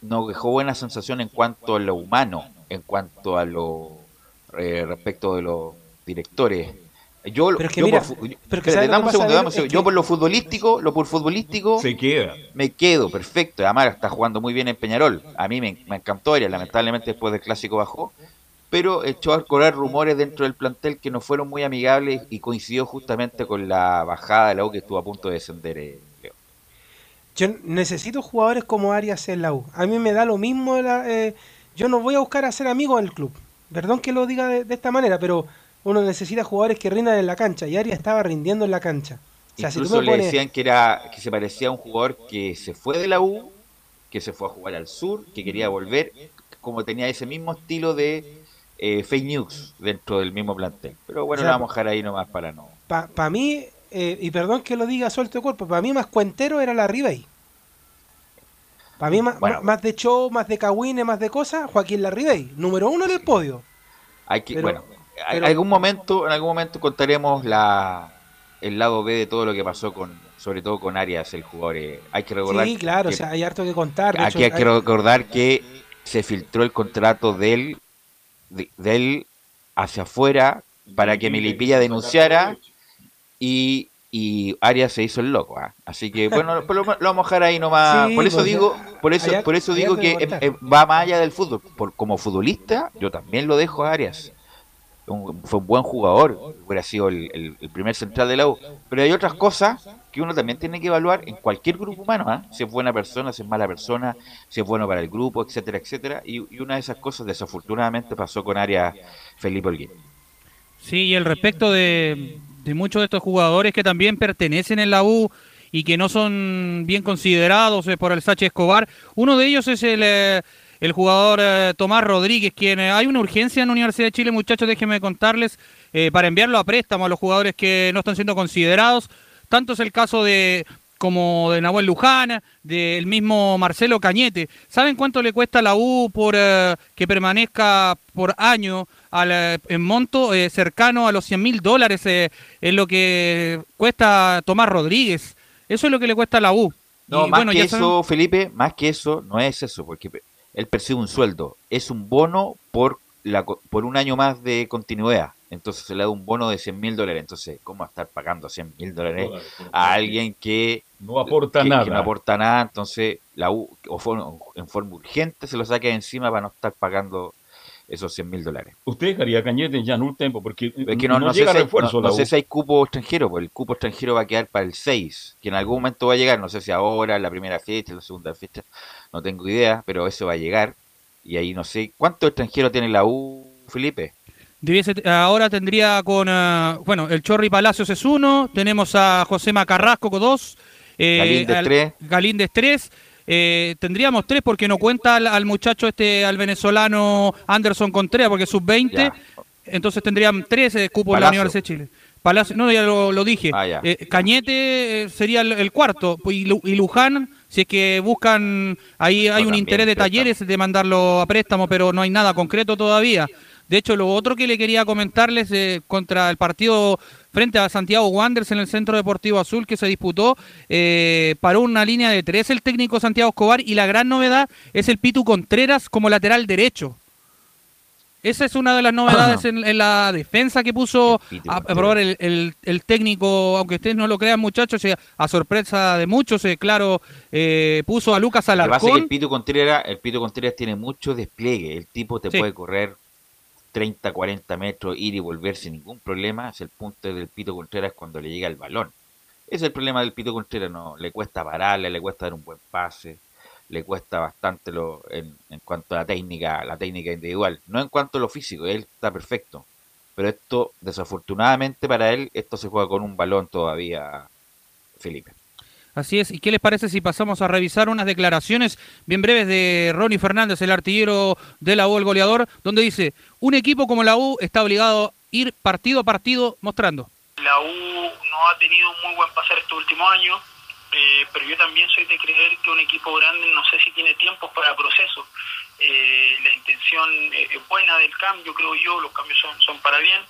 no dejó buena sensación en cuanto a lo humano, en cuanto a lo eh, respecto de los directores. Yo, Pero es que yo mira, por, yo que- por lo futbolístico, lo por futbolístico, Se queda. me quedo, perfecto. Además está jugando muy bien en Peñarol. A mí me, me encantó Arias, lamentablemente después del clásico bajó. Pero echó a correr rumores dentro del plantel que no fueron muy amigables y coincidió justamente con la bajada de la U que estuvo a punto de descender. eh, Leo. Yo necesito jugadores como Arias en la U. A mí me da lo mismo. la- eh, yo no voy a buscar a ser amigo del club. Perdón que lo diga de, de esta manera, pero uno necesita jugadores que rindan en la cancha. Y Arias estaba rindiendo en la cancha. O sea, Incluso le pones- decían que era que se parecía a un jugador que se fue de la U, que se fue a jugar al sur, que quería volver, como tenía ese mismo estilo de eh, fake news dentro del mismo plantel. Pero bueno, O sea, lo vamos a dejar ahí nomás para no. Para mí, eh, y perdón que lo diga suelto de cuerpo, para mí más cuentero era la Ribey. Para mí más, Bueno. más- de show, más de cagüines, más de cosas, Joaquín Larribey, número uno en el podio. Hay que, Pero- bueno, pero- algún momento, en algún momento contaremos la el lado B de todo lo que pasó con, sobre todo con Arias, el jugador. eh, hay que recordar Sí, claro, que- o sea, hay harto que contar. de aquí hecho, hay que recordar que se filtró el contrato de él, de, de él hacia afuera para que Melipilla denunciara y y Arias se hizo el loco. ¿ah? Así que bueno, lo, lo vamos a dejar ahí nomás. Sí, por eso pues, digo, por eso, por eso digo que contar. eh, eh, va más allá del fútbol. Por, como futbolista, yo también lo dejo a Arias. Fue un buen jugador, hubiera sido el, el- primer central de la U. Pero hay otras cosas que uno también tiene que evaluar en cualquier grupo humano, ¿ah? si es buena persona, si es mala persona, si es bueno para el grupo, etcétera, etcétera. Y, una de esas cosas desafortunadamente pasó con Arias Felipe Holguín. Sí, y el respecto de, de muchos de estos jugadores que también pertenecen en la U y que no son bien considerados eh, por el Sachi Escobar. Uno de ellos es el, eh, el jugador eh, Tomás Rodríguez, quien eh, hay una urgencia en la Universidad de Chile, muchachos, déjenme contarles, eh, para enviarlo a préstamo a los jugadores que no están siendo considerados. Tanto es el caso de como de Nahuel Luján, del mismo Marcelo Cañete. ¿Saben cuánto le cuesta a la U por eh, que permanezca por año al, en monto cercano a los 100 mil dólares? es lo que cuesta Tomás Rodríguez. Eso es lo que le cuesta a la U. No, Y más bueno, que eso, saben- Felipe, más que eso, no es eso, porque él percibe un sueldo, es un bono por la por un año más de continuidad. Entonces se le da un bono de 100 mil dólares. Entonces, ¿cómo va a estar pagando 100 mil dólares a alguien que no aporta que- nada? que no aporta nada? Entonces, la U, o for- en forma urgente, se lo saca de encima para no estar pagando esos 100 mil dólares. Usted dejaría a Cañete ya en un tiempo porque Es que no, no sé llega si hay, refuerzo no- la no sé si hay cupo extranjero, porque el cupo extranjero va a quedar para el 6, que en algún momento va a llegar, no sé si ahora, la primera fecha, la segunda fecha, no tengo idea, pero eso va a llegar. Y ahí no sé, ¿cuántos extranjeros tiene la U, Felipe? Debiese- ahora tendría con, eh, bueno, el Chorri Palacios es uno, tenemos a José Macarrasco con dos, eh, Galíndez al- tres. Galíndez tres, eh, tendríamos tres porque no cuenta al, al muchacho este, al venezolano Anderson Contreras porque es sub-20, Ya. entonces tendrían tres eh, cupos en la. Universidad de Chile. Palacio, no, ya lo, lo dije. Ah. Eh, Cañete eh, sería el, el cuarto y, Lu- y Luján, si es que buscan, ahí hay un interés de talleres de mandarlo a préstamo, pero no hay nada concreto todavía. De hecho, lo otro que le quería comentarles eh, contra el partido frente a Santiago Wanderers en el Centro Deportivo Azul que se disputó, eh, paró una línea de tres el técnico Santiago Escobar y la gran novedad es el Pitu Contreras como lateral derecho. Esa es una de las novedades en, en la defensa que puso a, a probar el, el- el técnico, aunque ustedes no lo crean muchachos, eh, a sorpresa de muchos, eh, claro, eh, puso a Lucas Lo que pasa es que Alarcón. el Pito Contreras, el Pito Contreras tiene mucho despliegue, el tipo te Sí. puede correr 30, 40 metros, ir y volver sin ningún problema, es el punto del Pito Contreras cuando le llega el balón. Es el problema del Pito Contreras, no, le cuesta pararle, le cuesta dar un buen pase, le cuesta bastante lo, en, en cuanto a la técnica, la técnica individual, no en cuanto a lo físico, él está perfecto. Pero esto, desafortunadamente para él, esto se juega con un balón todavía, Felipe. Así es. ¿Y qué les parece si pasamos a revisar unas declaraciones bien breves de Ronnie Fernández, el artillero de la U, el goleador, donde dice, un equipo como la U está obligado a ir partido a partido mostrando. La U no ha tenido un muy buen pasar estos últimos años, eh, pero yo también soy de creer que un equipo grande no sé si tiene tiempos para procesos. Eh, la intención eh, es buena del cambio, creo yo, los cambios son, son para bien,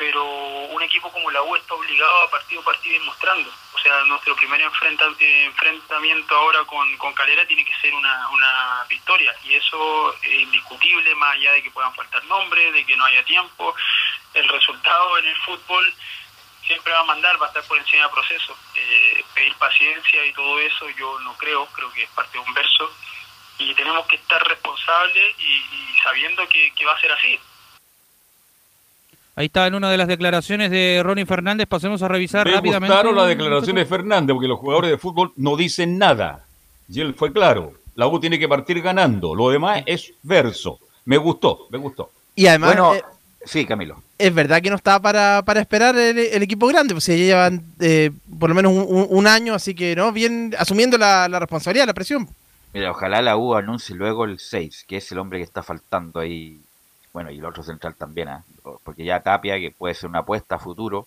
pero un equipo como la U está obligado a partido partido ir mostrando. O sea, nuestro primer enfrenta- enfrentamiento ahora con, con Calera tiene que ser una, una victoria, y eso es indiscutible, más allá de que puedan faltar nombres, de que no haya tiempo. El resultado en el fútbol siempre va a mandar, va a estar por encima del proceso. Eh, pedir paciencia y todo eso yo no creo, creo que es parte de un verso. Y tenemos que estar responsables y, y sabiendo que, que va a ser así. Ahí está en una de las declaraciones de Ronnie Fernández. Pasemos a revisar Me rápidamente. gustaron las declaraciones de Fernández porque los jugadores de fútbol no dicen nada. Y él fue claro. La U tiene que partir ganando. Lo demás es verso. Me gustó, me gustó. Y además, Bueno, eh, sí, Camilo. es verdad que no estaba para, para esperar el, el equipo grande, pues ya llevan eh, por lo menos un, un- un año, así que no, bien asumiendo la, la responsabilidad, la presión. Mira, ojalá la U anuncie luego el 6, que es el hombre que está faltando ahí. Bueno, y el otro central también, ¿ah? porque ya Tapia, que puede ser una apuesta a futuro,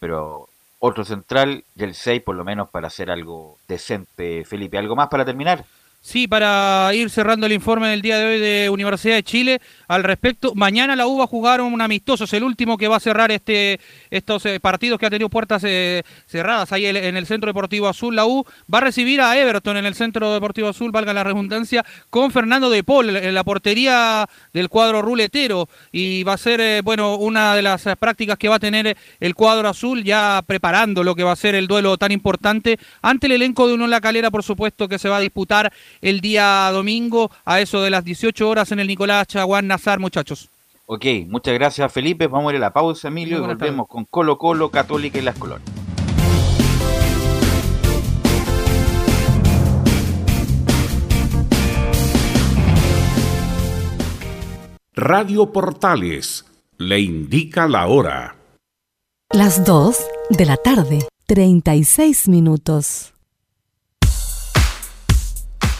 pero otro central y el 6 por lo menos para hacer algo decente. Felipe, ¿algo más para terminar? Sí, para ir cerrando el informe del día de hoy de Universidad de Chile al respecto. Mañana la U va a jugar un amistoso, es el último que va a cerrar este estos eh, partidos que ha tenido puertas eh, cerradas ahí en el Centro Deportivo Azul. La U va a recibir a Everton en el Centro Deportivo Azul, valga la redundancia, con Fernando de Paul en la portería del cuadro ruletero. Y va a ser, eh, bueno, una de las prácticas que va a tener el cuadro azul, ya preparando lo que va a ser el duelo tan importante ante el elenco de Uno La Calera, por supuesto, que se va a disputar el día domingo a eso de las 18 horas en el Nicolás Chaguán Nazar, muchachos. Ok, muchas gracias Felipe. Vamos a ir a la pausa, Emilio, y volvemos con Colo Colo, Católica y las Colonias. Radio Portales le indica la hora. Las 2 de la tarde, 36 minutos.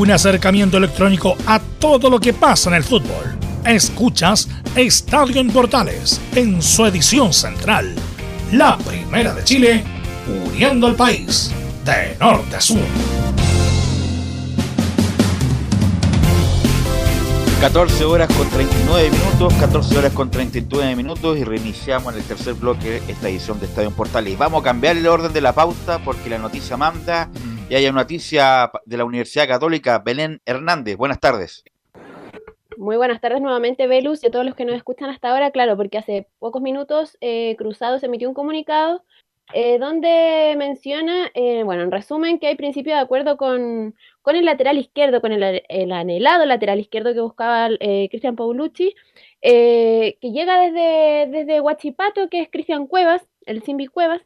Un acercamiento electrónico a todo lo que pasa en el fútbol. Escuchas Estadio en Portales en su edición central. La primera de Chile, uniendo al país de norte a sur. 14 horas con 39 minutos, 14 horas con 39 minutos y reiniciamos en el tercer bloque esta edición de Estadio en Portales. Vamos a cambiar el orden de la pauta porque la noticia manda y hay una noticia de la Universidad Católica, Belén Hernández. Buenas tardes. Muy buenas tardes nuevamente, Velus, y a todos los que nos escuchan hasta ahora. Claro, porque hace pocos minutos eh, Cruzados emitió un comunicado eh, donde menciona, eh, bueno, en resumen, que hay principio de acuerdo con, con el lateral izquierdo, con el, el anhelado lateral izquierdo que buscaba eh, Cristian Paulucci, eh, que llega desde, desde Huachipato, que es Cristian Cuevas, el Simbi Cuevas,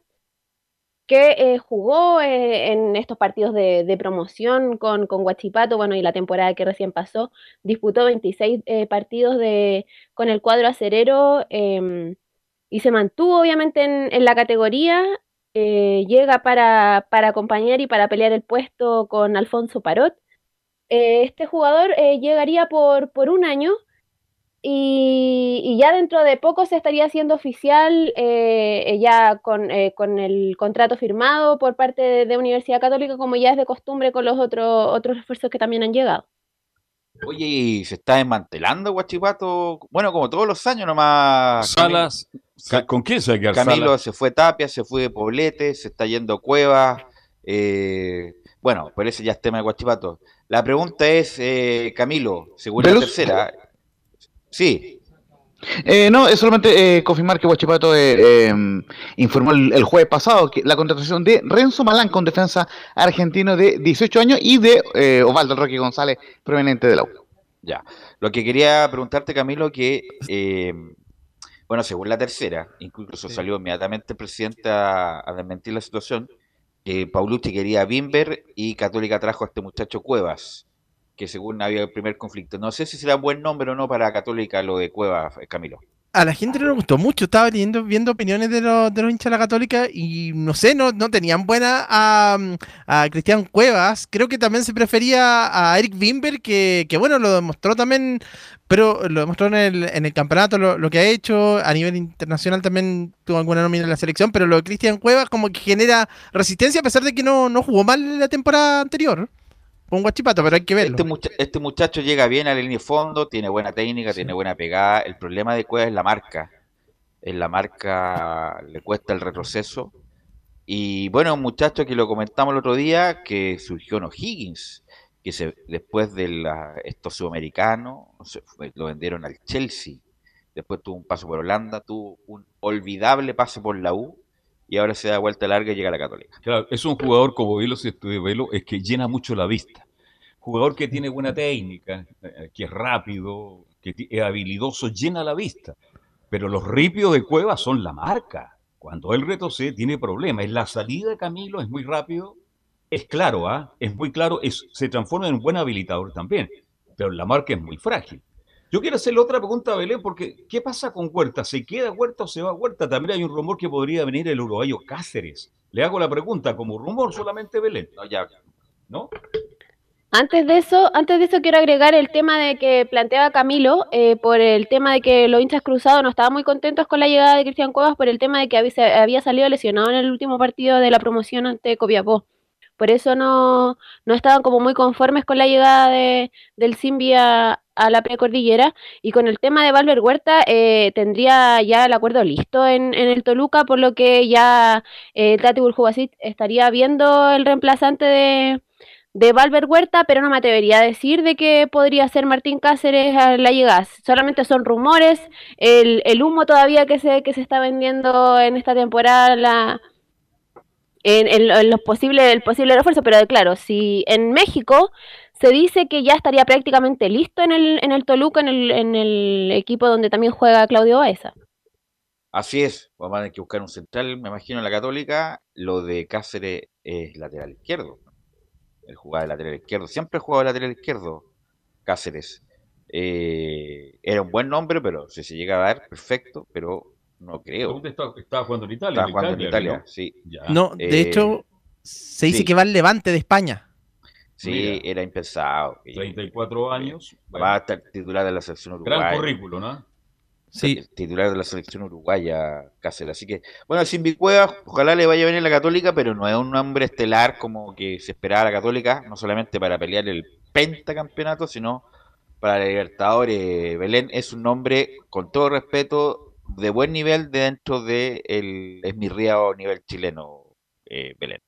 que eh, jugó eh, en estos partidos de, promoción con, con, Huachipato, bueno, y la temporada que recién pasó, disputó 26 eh, partidos de, con el cuadro acerero em, y se mantuvo obviamente en, en la categoría, llega para, para, acompañar y para pelear el puesto con Alfonso Parot. este jugador llegaría por, por un año y, ya dentro de poco se estaría haciendo oficial eh, ya con, eh, con, el contrato firmado por parte de, Universidad Católica, como ya es de costumbre con los otros otros refuerzos que también han llegado. Oye, ¿y se está desmantelando Guachipato? Bueno, como todos los años nomás. Salas, ¿con quién se va a quedar Camilo se fue Tapia, se fue Poblete, se está yendo Cueva. Eh, bueno, por eso ya es tema de Guachipato. La pregunta es, eh, Camilo, según la tercera. Sí. Eh, no, es solamente eh, confirmar que Guachipato eh, em, informó el, jueves pasado que la contratación de Renzo Malán con defensa argentino de 18 años y de Osvaldo Roque González proveniente de la U. Ya. Lo que quería preguntarte, Camilo, que, bueno, según la tercera, incluso salió inmediatamente el presidente a, a desmentir la situación, que Paulucci quería a Bimber y Católica trajo a este muchacho Cuevas, que según había el primer conflicto. No sé si será buen nombre o no para Católica lo de Cuevas, eh, Camilo. A la gente no le gustó mucho, estaba viendo, viendo opiniones de los, de los hinchas de la Católica y no sé, no, no tenían buena a, a Cristian Cuevas. Creo que también se prefería a Eric Bimber, que, que bueno, lo demostró también pero lo demostró en el, en el campeonato, lo, que ha hecho. A nivel internacional también tuvo alguna nómina en la selección, pero lo de Cristian Cuevas como que genera resistencia a pesar de que no, no jugó mal la temporada anterior. Con Guachipato, pero hay que verlo. Este, este, muchacho llega bien a la línea de fondo, tiene buena técnica, tiene buena pegada. El problema de Cuevas es la marca. En la marca le cuesta el retroceso. Y bueno, un muchacho que lo comentamos el otro día, que surgió en O'Higgins que se, después de estos sudamericanos lo vendieron al Chelsea, después tuvo un paso por Holanda, tuvo un olvidable pase por la U y ahora se da vuelta larga y llega a la Católica. Claro, es un jugador como Velo, si Velo, es que llena mucho la vista. Jugador que tiene buena técnica, eh, que es rápido, que es habilidoso, llena la vista. Pero los ripios de Cueva son la marca. Cuando él retrocede tiene problemas. La salida de Camilo es muy rápido es claro, ¿ah? es muy claro, es, se transforma en un buen habilitador también, pero la marca es muy frágil. Yo quiero hacerle otra pregunta a Belén, porque ¿qué pasa con Huerta? ¿Se queda Huerta o se va Huerta? También hay un rumor que podría venir el uruguayo Cáceres. Le hago la pregunta como rumor solamente Belén. No, ya, ¿no? Antes de eso, antes de eso quiero agregar el tema de que planteaba Camilo eh, por el tema de que los hinchas cruzados no estaban muy contentos con la llegada de Cristian Cuevas por el tema de que había, había salido lesionado en el último partido de la promoción ante Copiapó. Por eso no, no estaban como muy conformes con la llegada de, del Simbi a, la precordillera. Y con el tema de Valver Huerta, eh, tendría ya el acuerdo listo en, en, el Toluca, por lo que ya eh, Tati Burjubasic estaría viendo el reemplazante de, de Valver Huerta, pero no me atrevería a decir de que podría ser Martín Cáceres a la llegada. Solamente son rumores, el, el humo todavía que se, que se está vendiendo en esta temporada, la en, los posibles, el posible refuerzo, pero claro, si en México se dice que ya estaría prácticamente listo en el, en el Toluca, en el, en el equipo donde también juega Claudio Baeza. Así es, vamos a tener que buscar un central, me imagino, en la Católica. Lo de Cáceres es lateral izquierdo. El jugador de lateral izquierdo. Siempre jugado de lateral izquierdo, Cáceres. Eh, era un buen nombre, pero si se llega a dar, perfecto, pero no creo. ¿Dónde estaba jugando en Italia? Estaba jugando en Italia, sí. No, de eh, hecho, se dice que va al Levante de España. Sí, era impensado. 34 años. Va a estar titular de la selección uruguaya. Gran currículo, ¿no? Sí. Titular de la selección uruguaya, Cáceres. Así que, bueno, sin Cueva, ojalá le vaya a venir la Católica, pero no es un nombre estelar como que se esperaba la Católica, no solamente para pelear el pentacampeonato, sino para la Libertadores. Belén es un nombre, con todo respeto, de buen nivel dentro de el o nivel chileno, eh, Belén.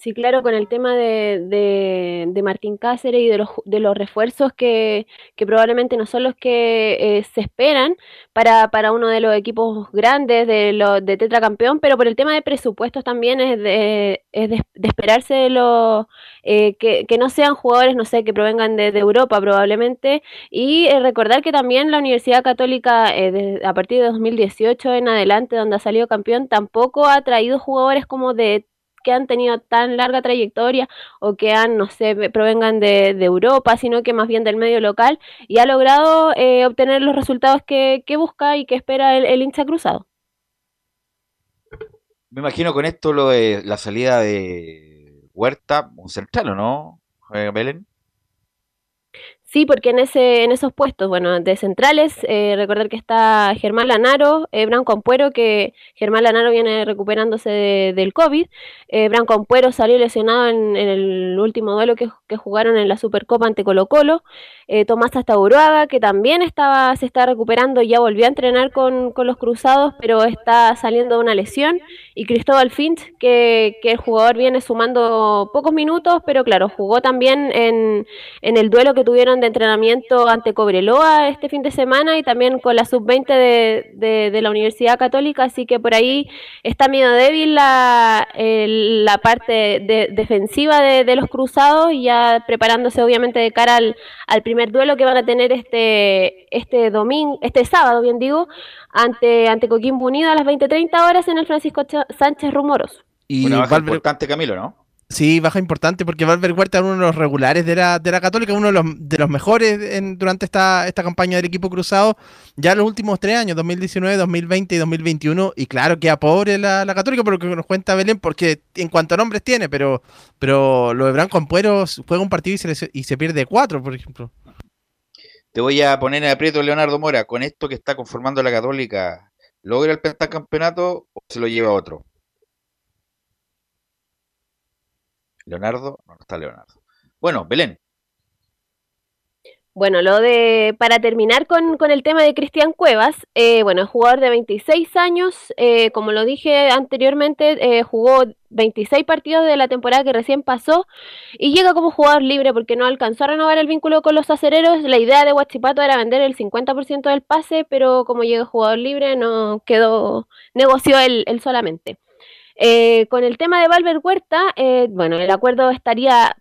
Sí, claro, con el tema de, de, Martín Cáceres y de los, de los refuerzos que, que probablemente no son los que eh, se esperan para, para uno de los equipos grandes de, lo, de tetracampeón, pero por el tema de presupuestos también es de, es de, esperarse lo, eh, que, que, no sean jugadores, no sé, que provengan de, Europa probablemente, y eh, recordar que también la Universidad Católica a partir de 2018 en adelante, donde ha salido campeón, tampoco ha traído jugadores como de que han tenido tan larga trayectoria o que han, no sé, provengan de, Europa, sino que más bien del medio local y ha logrado eh, obtener los resultados que, busca y que espera el, hincha cruzado. Me imagino con esto lo de la salida de Huerta, un central, ¿o no, eh, Belén? Sí, porque en ese en esos puestos, bueno, de centrales, eh, recordar que está Germán Lanaro, eh, Branco Ampuero, que Germán Lanaro viene recuperándose del COVID. Eh, Branco Ampuero salió lesionado en, el último duelo que, jugaron en la Supercopa ante Colo Colo. Eh, Tomás Astauruaga, que también estaba se está recuperando, ya volvió a entrenar con, con, los cruzados, pero está saliendo de una lesión. Y Cristóbal Finch, que, que el jugador viene sumando pocos minutos, pero claro, jugó también en, el duelo que tuvieron de entrenamiento ante Cobreloa este fin de semana y también con la sub-20 de, de, la Universidad Católica, así que por ahí está medio débil la, la parte de, defensiva de, los cruzados, ya preparándose obviamente de cara al, al primer duelo que van a tener este, este domingo, este sábado, bien digo, ante, ante Coquimbo Unido a las 20.30 horas en el Francisco Sánchez Rumoroso. Y Una baja importante, Camilo, ¿no? Sí, baja importante porque Valver Huerta es uno de los regulares de la, de la Católica, uno de los, de los mejores en, durante esta, esta campaña del equipo cruzado, ya en los últimos tres años, 2019, 2020 y 2021. Y claro, queda pobre la, la Católica por lo que nos cuenta Belén, porque en cuanto a nombres tiene, pero, pero lo de Branco Ampueros juega un partido y se, y se pierde cuatro, por ejemplo. Te voy a poner en aprieto, Leonardo Mora, con esto que está conformando la Católica, ¿logra el pentacampeonato o se lo lleva otro? Leonardo, no, está Leonardo. Bueno, Belén. Bueno, lo de, para terminar con, el tema de Cristian Cuevas, eh, bueno, jugador de 26 años, eh, como lo dije anteriormente, eh, jugó 26 partidos de la temporada que recién pasó y llega como jugador libre porque no alcanzó a renovar el vínculo con los acereros. La idea de Huachipato era vender el 50% del pase, pero como llega jugador libre no quedó, negoció él solamente. Eh, con el tema de Valver Huerta, eh, bueno, el acuerdo estaría,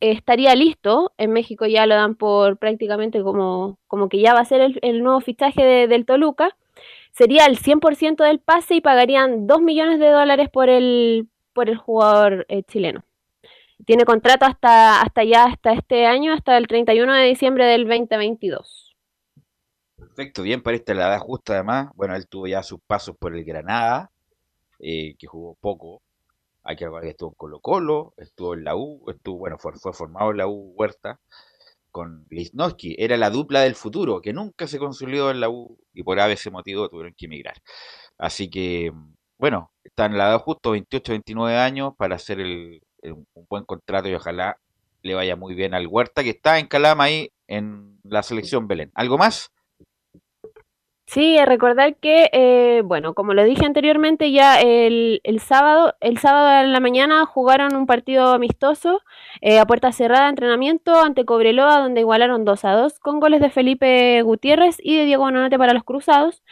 estaría listo. En México ya lo dan por prácticamente como, como que ya va a ser el, nuevo fichaje del Toluca. Sería el 100% del pase y pagarían 2 millones de dólares por el, por el jugador eh, chileno. Tiene contrato hasta, hasta ya, hasta este año, hasta el 31 de diciembre del 2022. Perfecto, bien para esta la edad justa además. Bueno, él tuvo ya sus pasos por el Granada, eh, que jugó poco. Hay que recordar que estuvo en Colo Colo, estuvo en la U, estuvo, bueno, fue, fue formado en la U Huerta con Lisnowski. Era la dupla del futuro, que nunca se consolidó en la U y por ese motivo tuvieron que emigrar. Así que, bueno, están en la edad justo, 28, 29 años, para hacer el, un buen contrato y ojalá le vaya muy bien al Huerta, que está en Calama ahí en la selección Belén. ¿Algo más? Sí, recordar que, eh, bueno, como lo dije anteriormente, ya el, el, sábado, el sábado en la mañana jugaron un partido amistoso eh, a puerta cerrada, entrenamiento ante Cobreloa, donde igualaron 2 a 2 con goles de Felipe Gutiérrez y de Diego Bonanote para los Cruzados.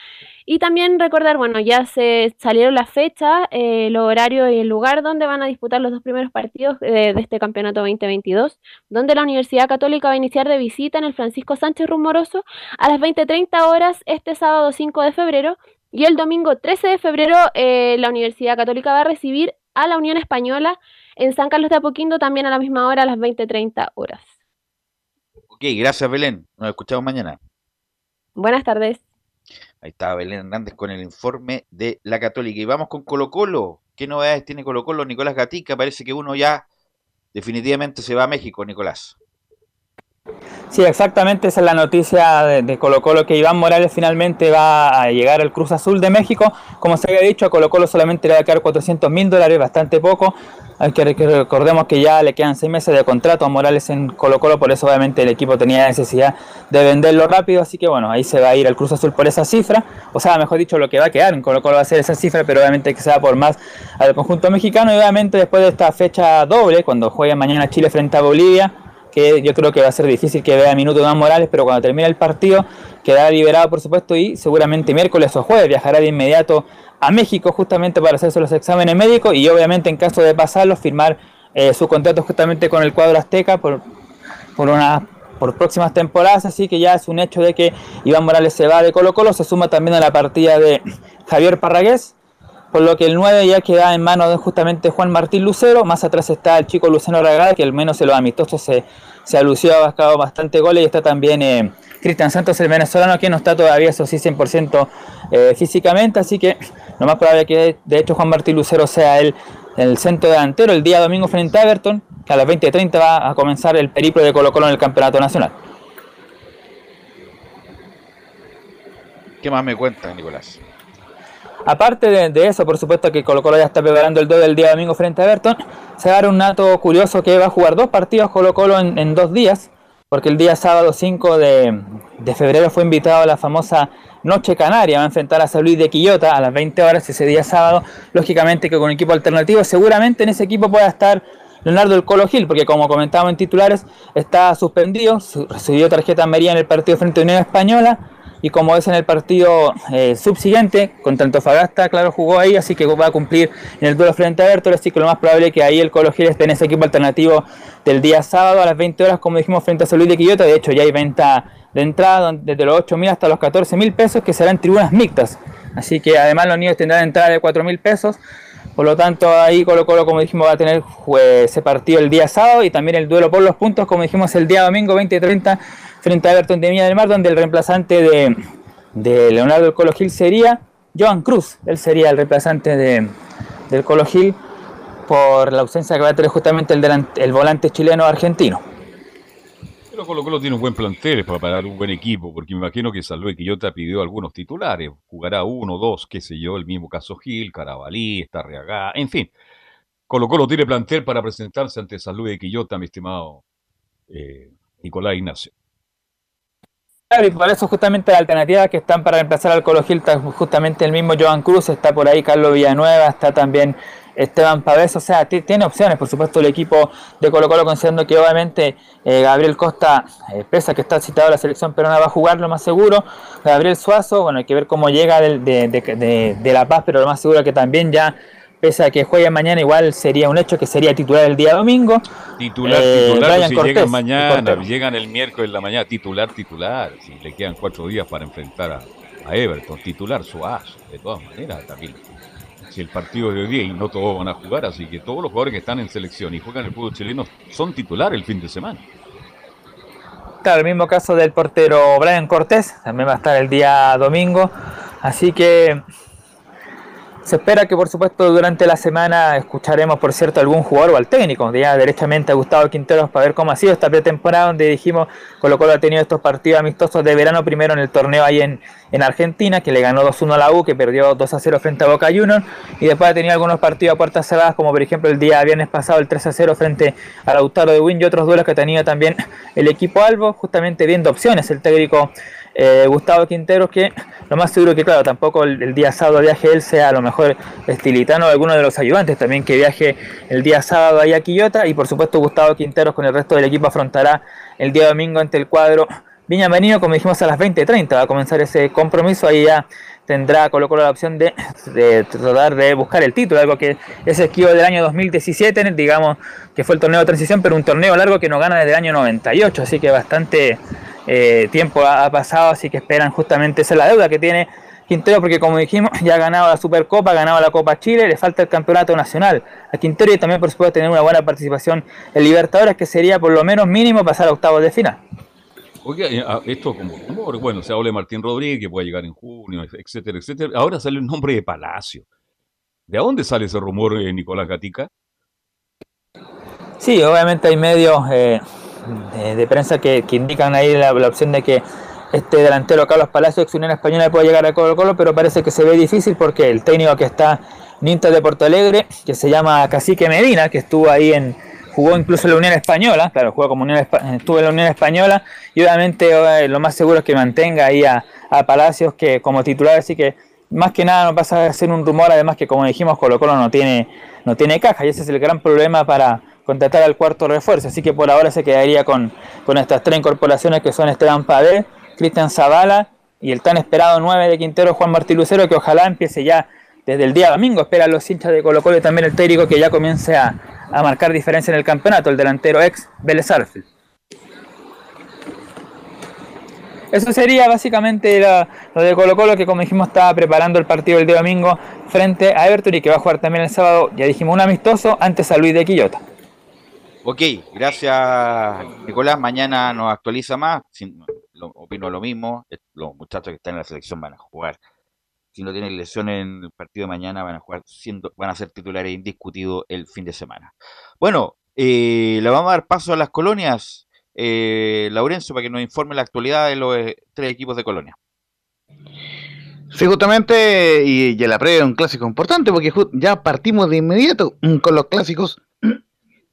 Y también recordar, bueno, ya se salieron las fechas, eh, el horario y el lugar donde van a disputar los dos primeros partidos de, este campeonato 2022, donde la Universidad Católica va a iniciar de visita en el Francisco Sánchez Rumoroso a las 20.30 horas este sábado 5 de febrero. Y el domingo 13 de febrero eh, la Universidad Católica va a recibir a la Unión Española en San Carlos de Apoquindo también a la misma hora, a las 20.30 horas. Ok, gracias Belén. Nos escuchamos mañana. Buenas tardes. Ahí estaba Belén Hernández con el informe de la Católica. Y vamos con Colo Colo. ¿Qué novedades tiene Colo Colo? Nicolás Gatica, parece que uno ya definitivamente se va a México, Nicolás. Sí, exactamente, esa es la noticia de, Colo Colo, que Iván Morales finalmente va a llegar al Cruz Azul de México. Como se había dicho, a Colo Colo solamente le va a quedar 400 mil dólares, bastante poco. Hay que, recordemos que ya le quedan seis meses de contrato a Morales en Colo Colo, por eso obviamente el equipo tenía necesidad de venderlo rápido, así que bueno, ahí se va a ir al Cruz Azul por esa cifra, o sea, mejor dicho, lo que va a quedar en Colo Colo va a ser esa cifra, pero obviamente que sea por más al conjunto mexicano y obviamente después de esta fecha doble, cuando juegue mañana Chile frente a Bolivia, que yo creo que va a ser difícil que vea minutos Iván Morales, pero cuando termine el partido quedará liberado por supuesto y seguramente miércoles o jueves viajará de inmediato a México justamente para hacerse los exámenes médicos y obviamente en caso de pasarlo firmar eh, su contrato justamente con el cuadro azteca por, por una por próximas temporadas, así que ya es un hecho de que Iván Morales se va de Colo Colo, se suma también a la partida de Javier Parragués, con lo que el 9 ya queda en manos de justamente Juan Martín Lucero, más atrás está el chico Luciano Ragada, que al menos en los amistosos se, se alució, ha buscado bastante goles, y está también eh, Cristian Santos, el venezolano, que no está todavía, eso sí, 100% eh, físicamente, así que lo más probable que de hecho Juan Martín Lucero sea el, el centro delantero el día domingo frente a Everton, que a las 20.30 va a comenzar el periplo de Colo Colo en el Campeonato Nacional. ¿Qué más me cuentas, Nicolás? Aparte de, eso, por supuesto que Colo Colo ya está preparando el 2 del día domingo frente a Everton. Se va a dar un nato curioso que va a jugar dos partidos Colo Colo en, dos días, porque el día sábado 5 de, febrero fue invitado a la famosa Noche Canaria, va a enfrentar a San Luis de Quillota a las 20 horas ese día sábado, lógicamente que con equipo alternativo, seguramente en ese equipo pueda estar Leonardo del Colo Gil, porque como comentábamos en titulares, está suspendido, recibió tarjeta amarilla en el partido frente a Unión Española, y como es en el partido eh, subsiguiente, contra Antofagasta, claro, jugó ahí, así que va a cumplir en el duelo frente a Bertol, así que lo más probable es que ahí el Colo Gil esté en ese equipo alternativo del día sábado a las 20 horas, como dijimos, frente a San Luis de Quillota, de hecho ya hay venta de entrada desde los 8 mil hasta los 14 mil pesos, que serán tribunas mixtas, así que además los niños tendrán entrada de 4 mil pesos, por lo tanto, ahí Colo Colo, como dijimos, va a tener ese partido el día sábado y también el duelo por los puntos, como dijimos, el día domingo 20 y 30 frente a Everton de Viña del Mar, donde el reemplazante de, Leonardo Colo Gil sería Joan Cruz. Él sería el reemplazante de, del Colo Gil por la ausencia que va a tener justamente el, el volante chileno argentino. Pero Colo Colo tiene un buen plantel para parar un buen equipo, porque me imagino que Salve Quillota pidió algunos titulares. Jugará uno, dos, qué sé yo, el mismo caso Gil, Carabalí, Estarreagá, en fin. Colo Colo tiene plantel para presentarse ante Salud de Quillota, mi estimado eh, Nicolás Ignacio. Claro, y por eso justamente las alternativas que están para reemplazar al Colo Gil está justamente el mismo Joan Cruz, está por ahí Carlos Villanueva, está también Esteban Pavés, o sea, tiene opciones, por supuesto, el equipo de Colo Colo, considerando que obviamente eh, Gabriel Costa, eh, pesa que está citado a la selección peruana, va a jugar lo más seguro. Gabriel Suazo, bueno, hay que ver cómo llega de La Paz, pero lo más seguro es que también ya pese a que juegue mañana, igual sería un hecho que sería titular el día domingo. Titular, eh, titular, pues si llegan mañana, llegan el miércoles en la mañana, titular, titular. Si le quedan cuatro días para enfrentar a, Everton, titular Suazo, de todas maneras también. Si el partido de hoy día y no todos van a jugar, así que todos los jugadores que están en selección y juegan el fútbol chileno son titular el fin de semana. Claro, el mismo caso del portero Brian Cortés, también va a estar el día domingo. Así que se espera que, por supuesto, durante la semana escucharemos, por cierto, algún jugador o al técnico, ya derechamente a Gustavo Quinteros, para ver cómo ha sido esta pretemporada, donde dijimos Colo Colo ha tenido estos partidos amistosos de verano, primero en el torneo ahí en, en Argentina, que le ganó 2-1 a la U, que perdió 2-0 frente a Boca Juniors, y después ha tenido algunos partidos a puertas cerradas, como por ejemplo el día viernes pasado, el 3-0 frente a Lautaro de Win, y otros duelos que tenido también el equipo Albo, justamente viendo opciones, el técnico eh, Gustavo Quinteros, que lo más seguro que, claro, tampoco el, día sábado viaje él sea a lo mejor estilitano o alguno de los ayudantes, también que viaje el día sábado ahí a Quillota, y por supuesto Gustavo Quinteros con el resto del equipo afrontará el día domingo ante el cuadro Viña Menino, como dijimos a las 20.30, va a comenzar ese compromiso, ahí ya tendrá Colo la opción de, tratar de buscar el título, algo que es esquivo del año 2017, digamos que fue el torneo de transición, pero un torneo largo que no gana desde el año 98, así que bastante eh, tiempo ha, pasado, así que esperan justamente esa la deuda que tiene Quintero, porque como dijimos, ya ha ganado la Supercopa, ha ganado la Copa Chile, le falta el campeonato nacional a Quintero y también por supuesto tener una buena participación en Libertadores, que sería por lo menos mínimo pasar a octavos de final. Oye, ah, esto como rumor, bueno, se habla de Martín Rodríguez, que puede llegar en junio, etcétera, etcétera. Ahora sale el nombre de Palacio. ¿De dónde sale ese rumor, eh, Nicolás Gatica? Sí, obviamente hay medios eh, de, prensa que, indican ahí la, opción de que este delantero Carlos Palacio, ex Unión Española, puede llegar a Colo Colo, pero parece que se ve difícil porque el técnico que está en Inter de Porto Alegre, que se llama Cacique Medina, que estuvo ahí en, jugó incluso en la Unión Española, claro, jugó como Unión, estuvo en la Unión Española, y obviamente eh, lo más seguro es que mantenga ahí a, Palacios que como titular, así que más que nada no pasa a ser un rumor, además que como dijimos Colo Colo no tiene, no tiene caja, y ese es el gran problema para contratar al cuarto refuerzo. Así que por ahora se quedaría con, con estas tres incorporaciones que son Esteban Padé, Cristian Zavala y el tan esperado 9 de Quintero Juan Martín Lucero, que ojalá empiece ya desde el día domingo. Esperan los hinchas de Colo Colo y también el técnico que ya comience a, a marcar diferencia en el campeonato, el delantero ex Vélez. Eso sería básicamente lo de Colo Colo que como dijimos estaba preparando el partido el día domingo frente a Everton y que va a jugar también el sábado, ya dijimos, un amistoso antes a Luis de Quillota. Ok, gracias Nicolás. Mañana nos actualiza más. opino lo mismo. Los muchachos que están en la selección van a jugar. Si no tienen lesión en el partido de mañana, van a jugar siendo, van a ser titulares indiscutidos el fin de semana. Bueno, eh, le vamos a dar paso a las colonias. Eh, Laurencio, para que nos informe la actualidad de los eh, tres equipos de colonia. Sí, justamente, y, y la previa un clásico importante porque ya partimos de inmediato con los clásicos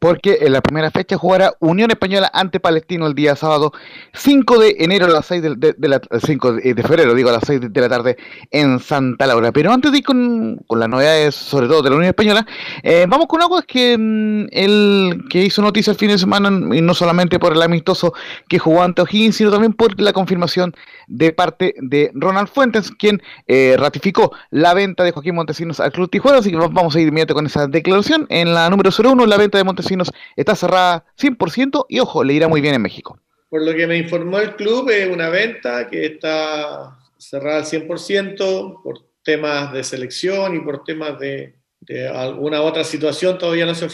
porque en la primera fecha jugará Unión Española ante Palestino el día sábado 5 de enero a las 6 de, la, 5 de, febrero, digo a las 6 de, la tarde en Santa Laura. Pero antes de ir con, las novedades, sobre todo de la Unión Española, eh, vamos con algo que mm, el que hizo noticia el fin de semana, y no solamente por el amistoso que jugó ante O'Higgins, sino también por la confirmación de parte de Ronald Fuentes, quien eh, ratificó la venta de Joaquín Montesinos al Club Tijuana, así que vamos a ir inmediato con esa declaración. En la número 01, la venta de Montesinos está cerrada 100% y ojo, le irá muy bien en México. Por lo que me informó el club, es una venta que está cerrada al 100% por temas de selección y por temas de, alguna otra situación. Todavía no se ha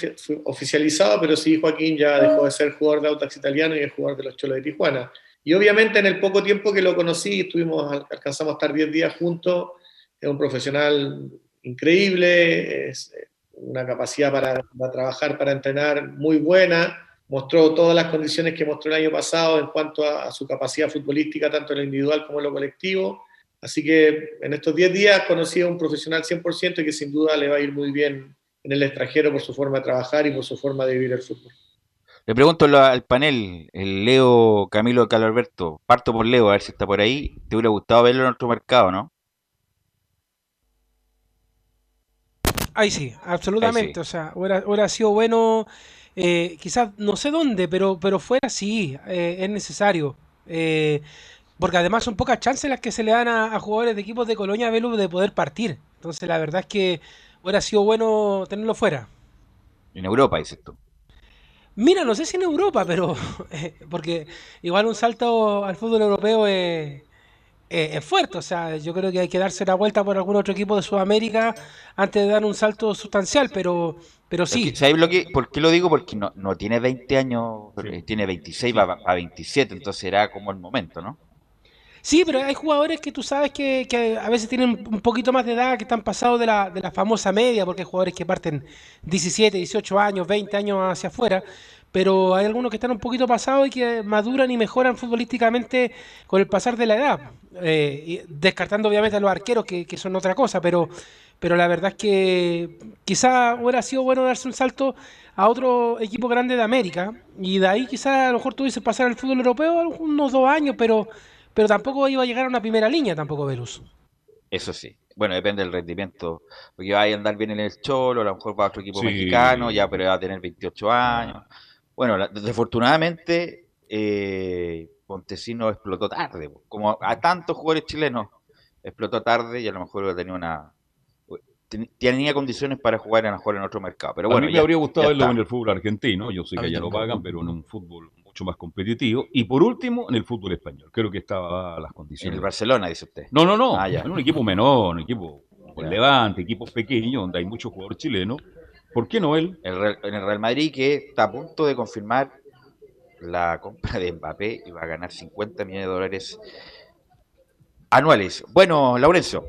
oficializado, pero sí Joaquín ya dejó de ser jugador de Autax italiano y es jugador de los Cholos de Tijuana. Y obviamente en el poco tiempo que lo conocí, estuvimos, alcanzamos a estar 10 días juntos, es un profesional increíble, es, una capacidad para, trabajar, para entrenar muy buena, mostró todas las condiciones que mostró el año pasado en cuanto a, su capacidad futbolística, tanto en lo individual como en lo colectivo. Así que en estos 10 días conocí a un profesional 100% y que sin duda le va a ir muy bien en el extranjero por su forma de trabajar y por su forma de vivir el fútbol. Le pregunto al panel, el Leo Camilo Alberto, parto por Leo, a ver si está por ahí. ¿Te hubiera gustado verlo en otro mercado, no? Ahí sí, absolutamente. O sea, hubiera, sido bueno, eh, quizás no sé dónde, pero, pero fuera sí, eh, es necesario. Eh, porque además son pocas chances las que se le dan a, jugadores de equipos de Colonia Velu de poder partir. Entonces la verdad es que hubiera sido bueno tenerlo fuera. En Europa, dices tú. Mira, no sé si en Europa, pero porque igual un salto al fútbol europeo es, eh, es fuerte. O sea, yo creo que hay que darse la vuelta por algún otro equipo de Sudamérica antes de dar un salto sustancial, pero, pero sí. ¿Sabes lo que, por qué lo digo? Porque no, no tiene 20 años, eh, tiene 26 a 27, entonces será como el momento, ¿no? Sí, pero hay jugadores que tú sabes que, que, a veces tienen un poquito más de edad, que están pasados de la, de la famosa media, porque hay jugadores que parten 17, 18 años, 20 años hacia afuera, pero hay algunos que están un poquito pasados y que maduran y mejoran futbolísticamente con el pasar de la edad, eh, descartando obviamente a los arqueros que, son otra cosa, pero, pero la verdad es que quizá hubiera sido bueno darse un salto a otro equipo grande de América y de ahí quizá a lo mejor tuviese pasar al fútbol europeo unos dos años, pero, pero tampoco iba a llegar a una primera línea tampoco Velus. Eso sí. Bueno, depende del rendimiento. Porque va a andar bien en el Cholo, a lo mejor va a otro equipo mexicano, ya, pero va a tener 28 años. Bueno, desafortunadamente, eh, Pontesino explotó tarde, como a tantos jugadores chilenos explotó tarde y a lo mejor tenía una tenía condiciones para jugar en, jugar en otro mercado. Pero bueno, a mí me habría gustado verlo en el fútbol argentino, yo sé que ya lo pagan, pero en un fútbol mucho más competitivo. Y por último, en el fútbol español. Creo que estaba las condiciones. En el Barcelona, dice usted. No, no, no. Ah, en un equipo menor, un equipo con levante, equipos pequeños, donde hay muchos jugadores chilenos ¿Por qué no él? en el Real Madrid que está a punto de confirmar la compra de Mbappé y va a ganar 50 millones de dólares anuales. Bueno, Laurencio.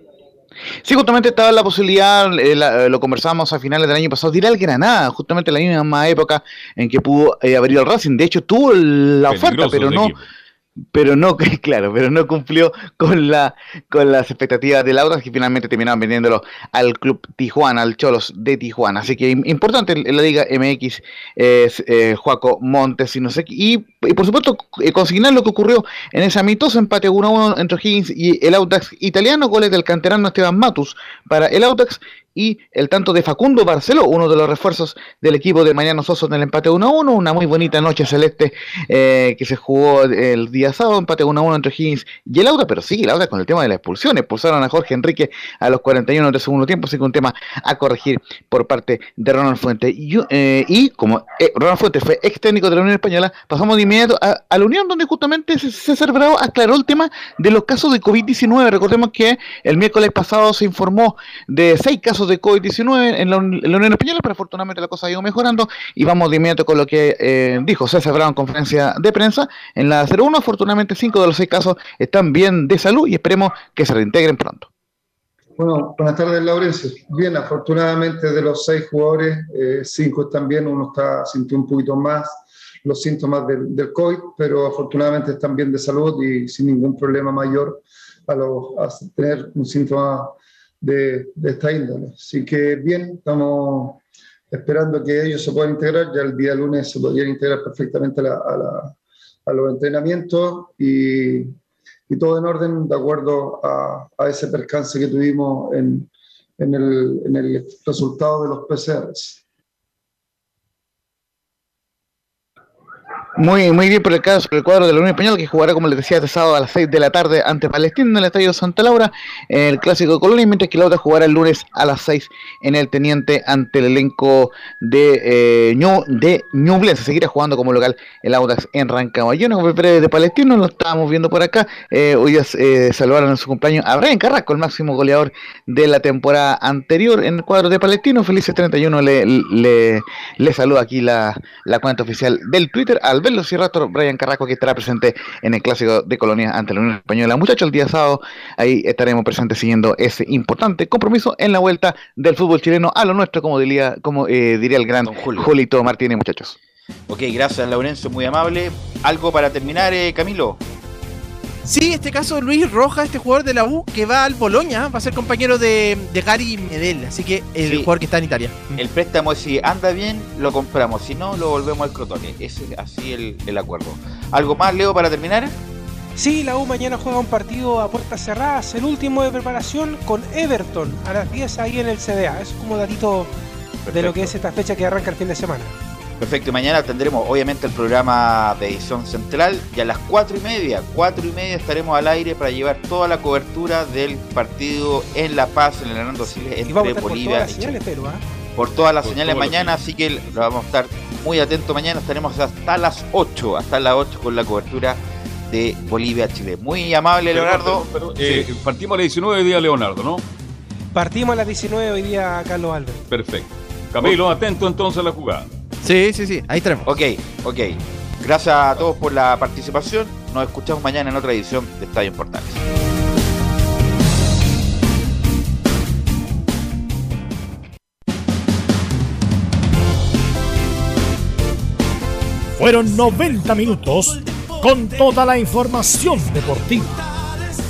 Sí, justamente estaba la posibilidad, eh, eh, lo conversamos a finales del año pasado, de ir al Granada, justamente la misma época en que pudo eh, abrir el Racing. De hecho, tuvo la oferta, pero no, pero no, claro, pero no cumplió con la con las expectativas del Audax que finalmente terminaron vendiéndolo al club Tijuana, al Cholos de Tijuana. Así que importante en la Liga MX es eh, Juaco Montes y no sé y, por supuesto eh, consignar lo que ocurrió en ese amistoso empate 1-1 entre Higgins y el Audax italiano, goles del canterano Esteban Matus para el Audax y el tanto de Facundo Barceló, uno de los refuerzos del equipo de Mariano Soso en el empate 1-1, una muy bonita noche celeste eh, que se jugó el día sábado, empate 1-1 entre Higgins y el Auda, pero sí, el Auda con el tema de la expulsión, expulsaron a Jorge Enrique a los 41 del segundo tiempo, así que un tema a corregir por parte de Ronald Fuente. Y, eh, como eh, Ronald Fuente fue ex técnico de la Unión Española, pasamos de inmediato a, la Unión, donde justamente César Bravo aclaró el tema de los casos de COVID-19. Recordemos que el miércoles pasado se informó de seis casos de COVID-19 en, la, Unión Española, pero afortunadamente la cosa ha ido mejorando y vamos de inmediato con lo que eh, dijo César Bravo en conferencia de prensa. En la 01, afortunadamente, cinco de los seis casos están bien de salud y esperemos que se reintegren pronto. Bueno, buenas tardes, Laurencio. Bien, afortunadamente de los seis jugadores, eh, cinco están bien, uno está sintiendo un poquito más los síntomas del, COVID, pero afortunadamente están bien de salud y sin ningún problema mayor a tener un síntoma de, de esta índole. Así que bien, estamos esperando que ellos se puedan integrar. Ya el día lunes se podrían integrar perfectamente a, la, a, los entrenamientos y, y, todo en orden de acuerdo a, a ese percance que tuvimos en, en, el, en el resultado de los PCRs. Muy, muy bien por el caso, el cuadro de la Unión Española, que jugará, como les decía, este sábado a las 6 de la tarde ante Palestina en el Estadio Santa Laura, en el Clásico de Colonia, mientras que la otra jugará el lunes a las 6 en el Teniente ante el elenco de eh, de. Seguirá jugando como local el Audax en Rancagua. Yo no de Palestino, lo estábamos viendo por acá. Eh, hoy eh, saludaron en su cumpleaños a Carrasco, el máximo goleador de la temporada anterior en el cuadro de Palestino. Felices 31 le, le, le saluda aquí la, la cuenta oficial del Twitter. Al verlo rato Brian Carrasco, que estará presente en el Clásico de Colonia ante la Unión Española. Muchachos, el día sábado ahí estaremos presentes siguiendo ese importante compromiso en la vuelta del fútbol chileno a lo nuestro, como diría, como, eh, diría el gran Julito Martínez, muchachos. Ok, gracias Laurencio, muy amable. ¿Algo para terminar, eh, Camilo? Sí, este caso Luis Rojas, este jugador de la U que va al Boloña, va a ser compañero de, de Gary Medel, así que el jugador que está en Italia. El préstamo, si anda bien, lo compramos, si no, lo volvemos al Crotone. Ese es así el, el acuerdo. ¿Algo más, Leo, para terminar? Sí, la U mañana juega un partido a puertas cerradas, el último de preparación con Everton a las 10 ahí en el CDA. Es como datito de lo que es esta fecha que arranca el fin de semana. Perfecto, y mañana tendremos obviamente el programa de edición central y a las cuatro y media, cuatro y media estaremos al aire para llevar toda la cobertura del partido en La Paz, en el Hernando Siles, entre Bolivia y Chile. ¿ah? Por todas las señales mañana, así que lo vamos a estar muy atentos mañana, estaremos hasta las 8, hasta las 8 con la cobertura de Bolivia-Chile. Muy amable, Leonardo. Eh, partimos a las 19 hoy día, Leonardo, ¿no? Partimos a las 19 hoy día, Carlos Álvarez. Perfecto. Camilo, atento entonces a la jugada. Sí, sí, sí, ahí tenemos. Ok, ok. Gracias a todos por la participación. Nos escuchamos mañana en otra edición de Estadio Portales. Fueron 90 minutos con toda la información deportiva.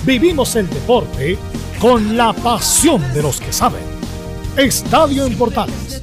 Vivimos el deporte con la pasión de los que saben. Estadio en Portales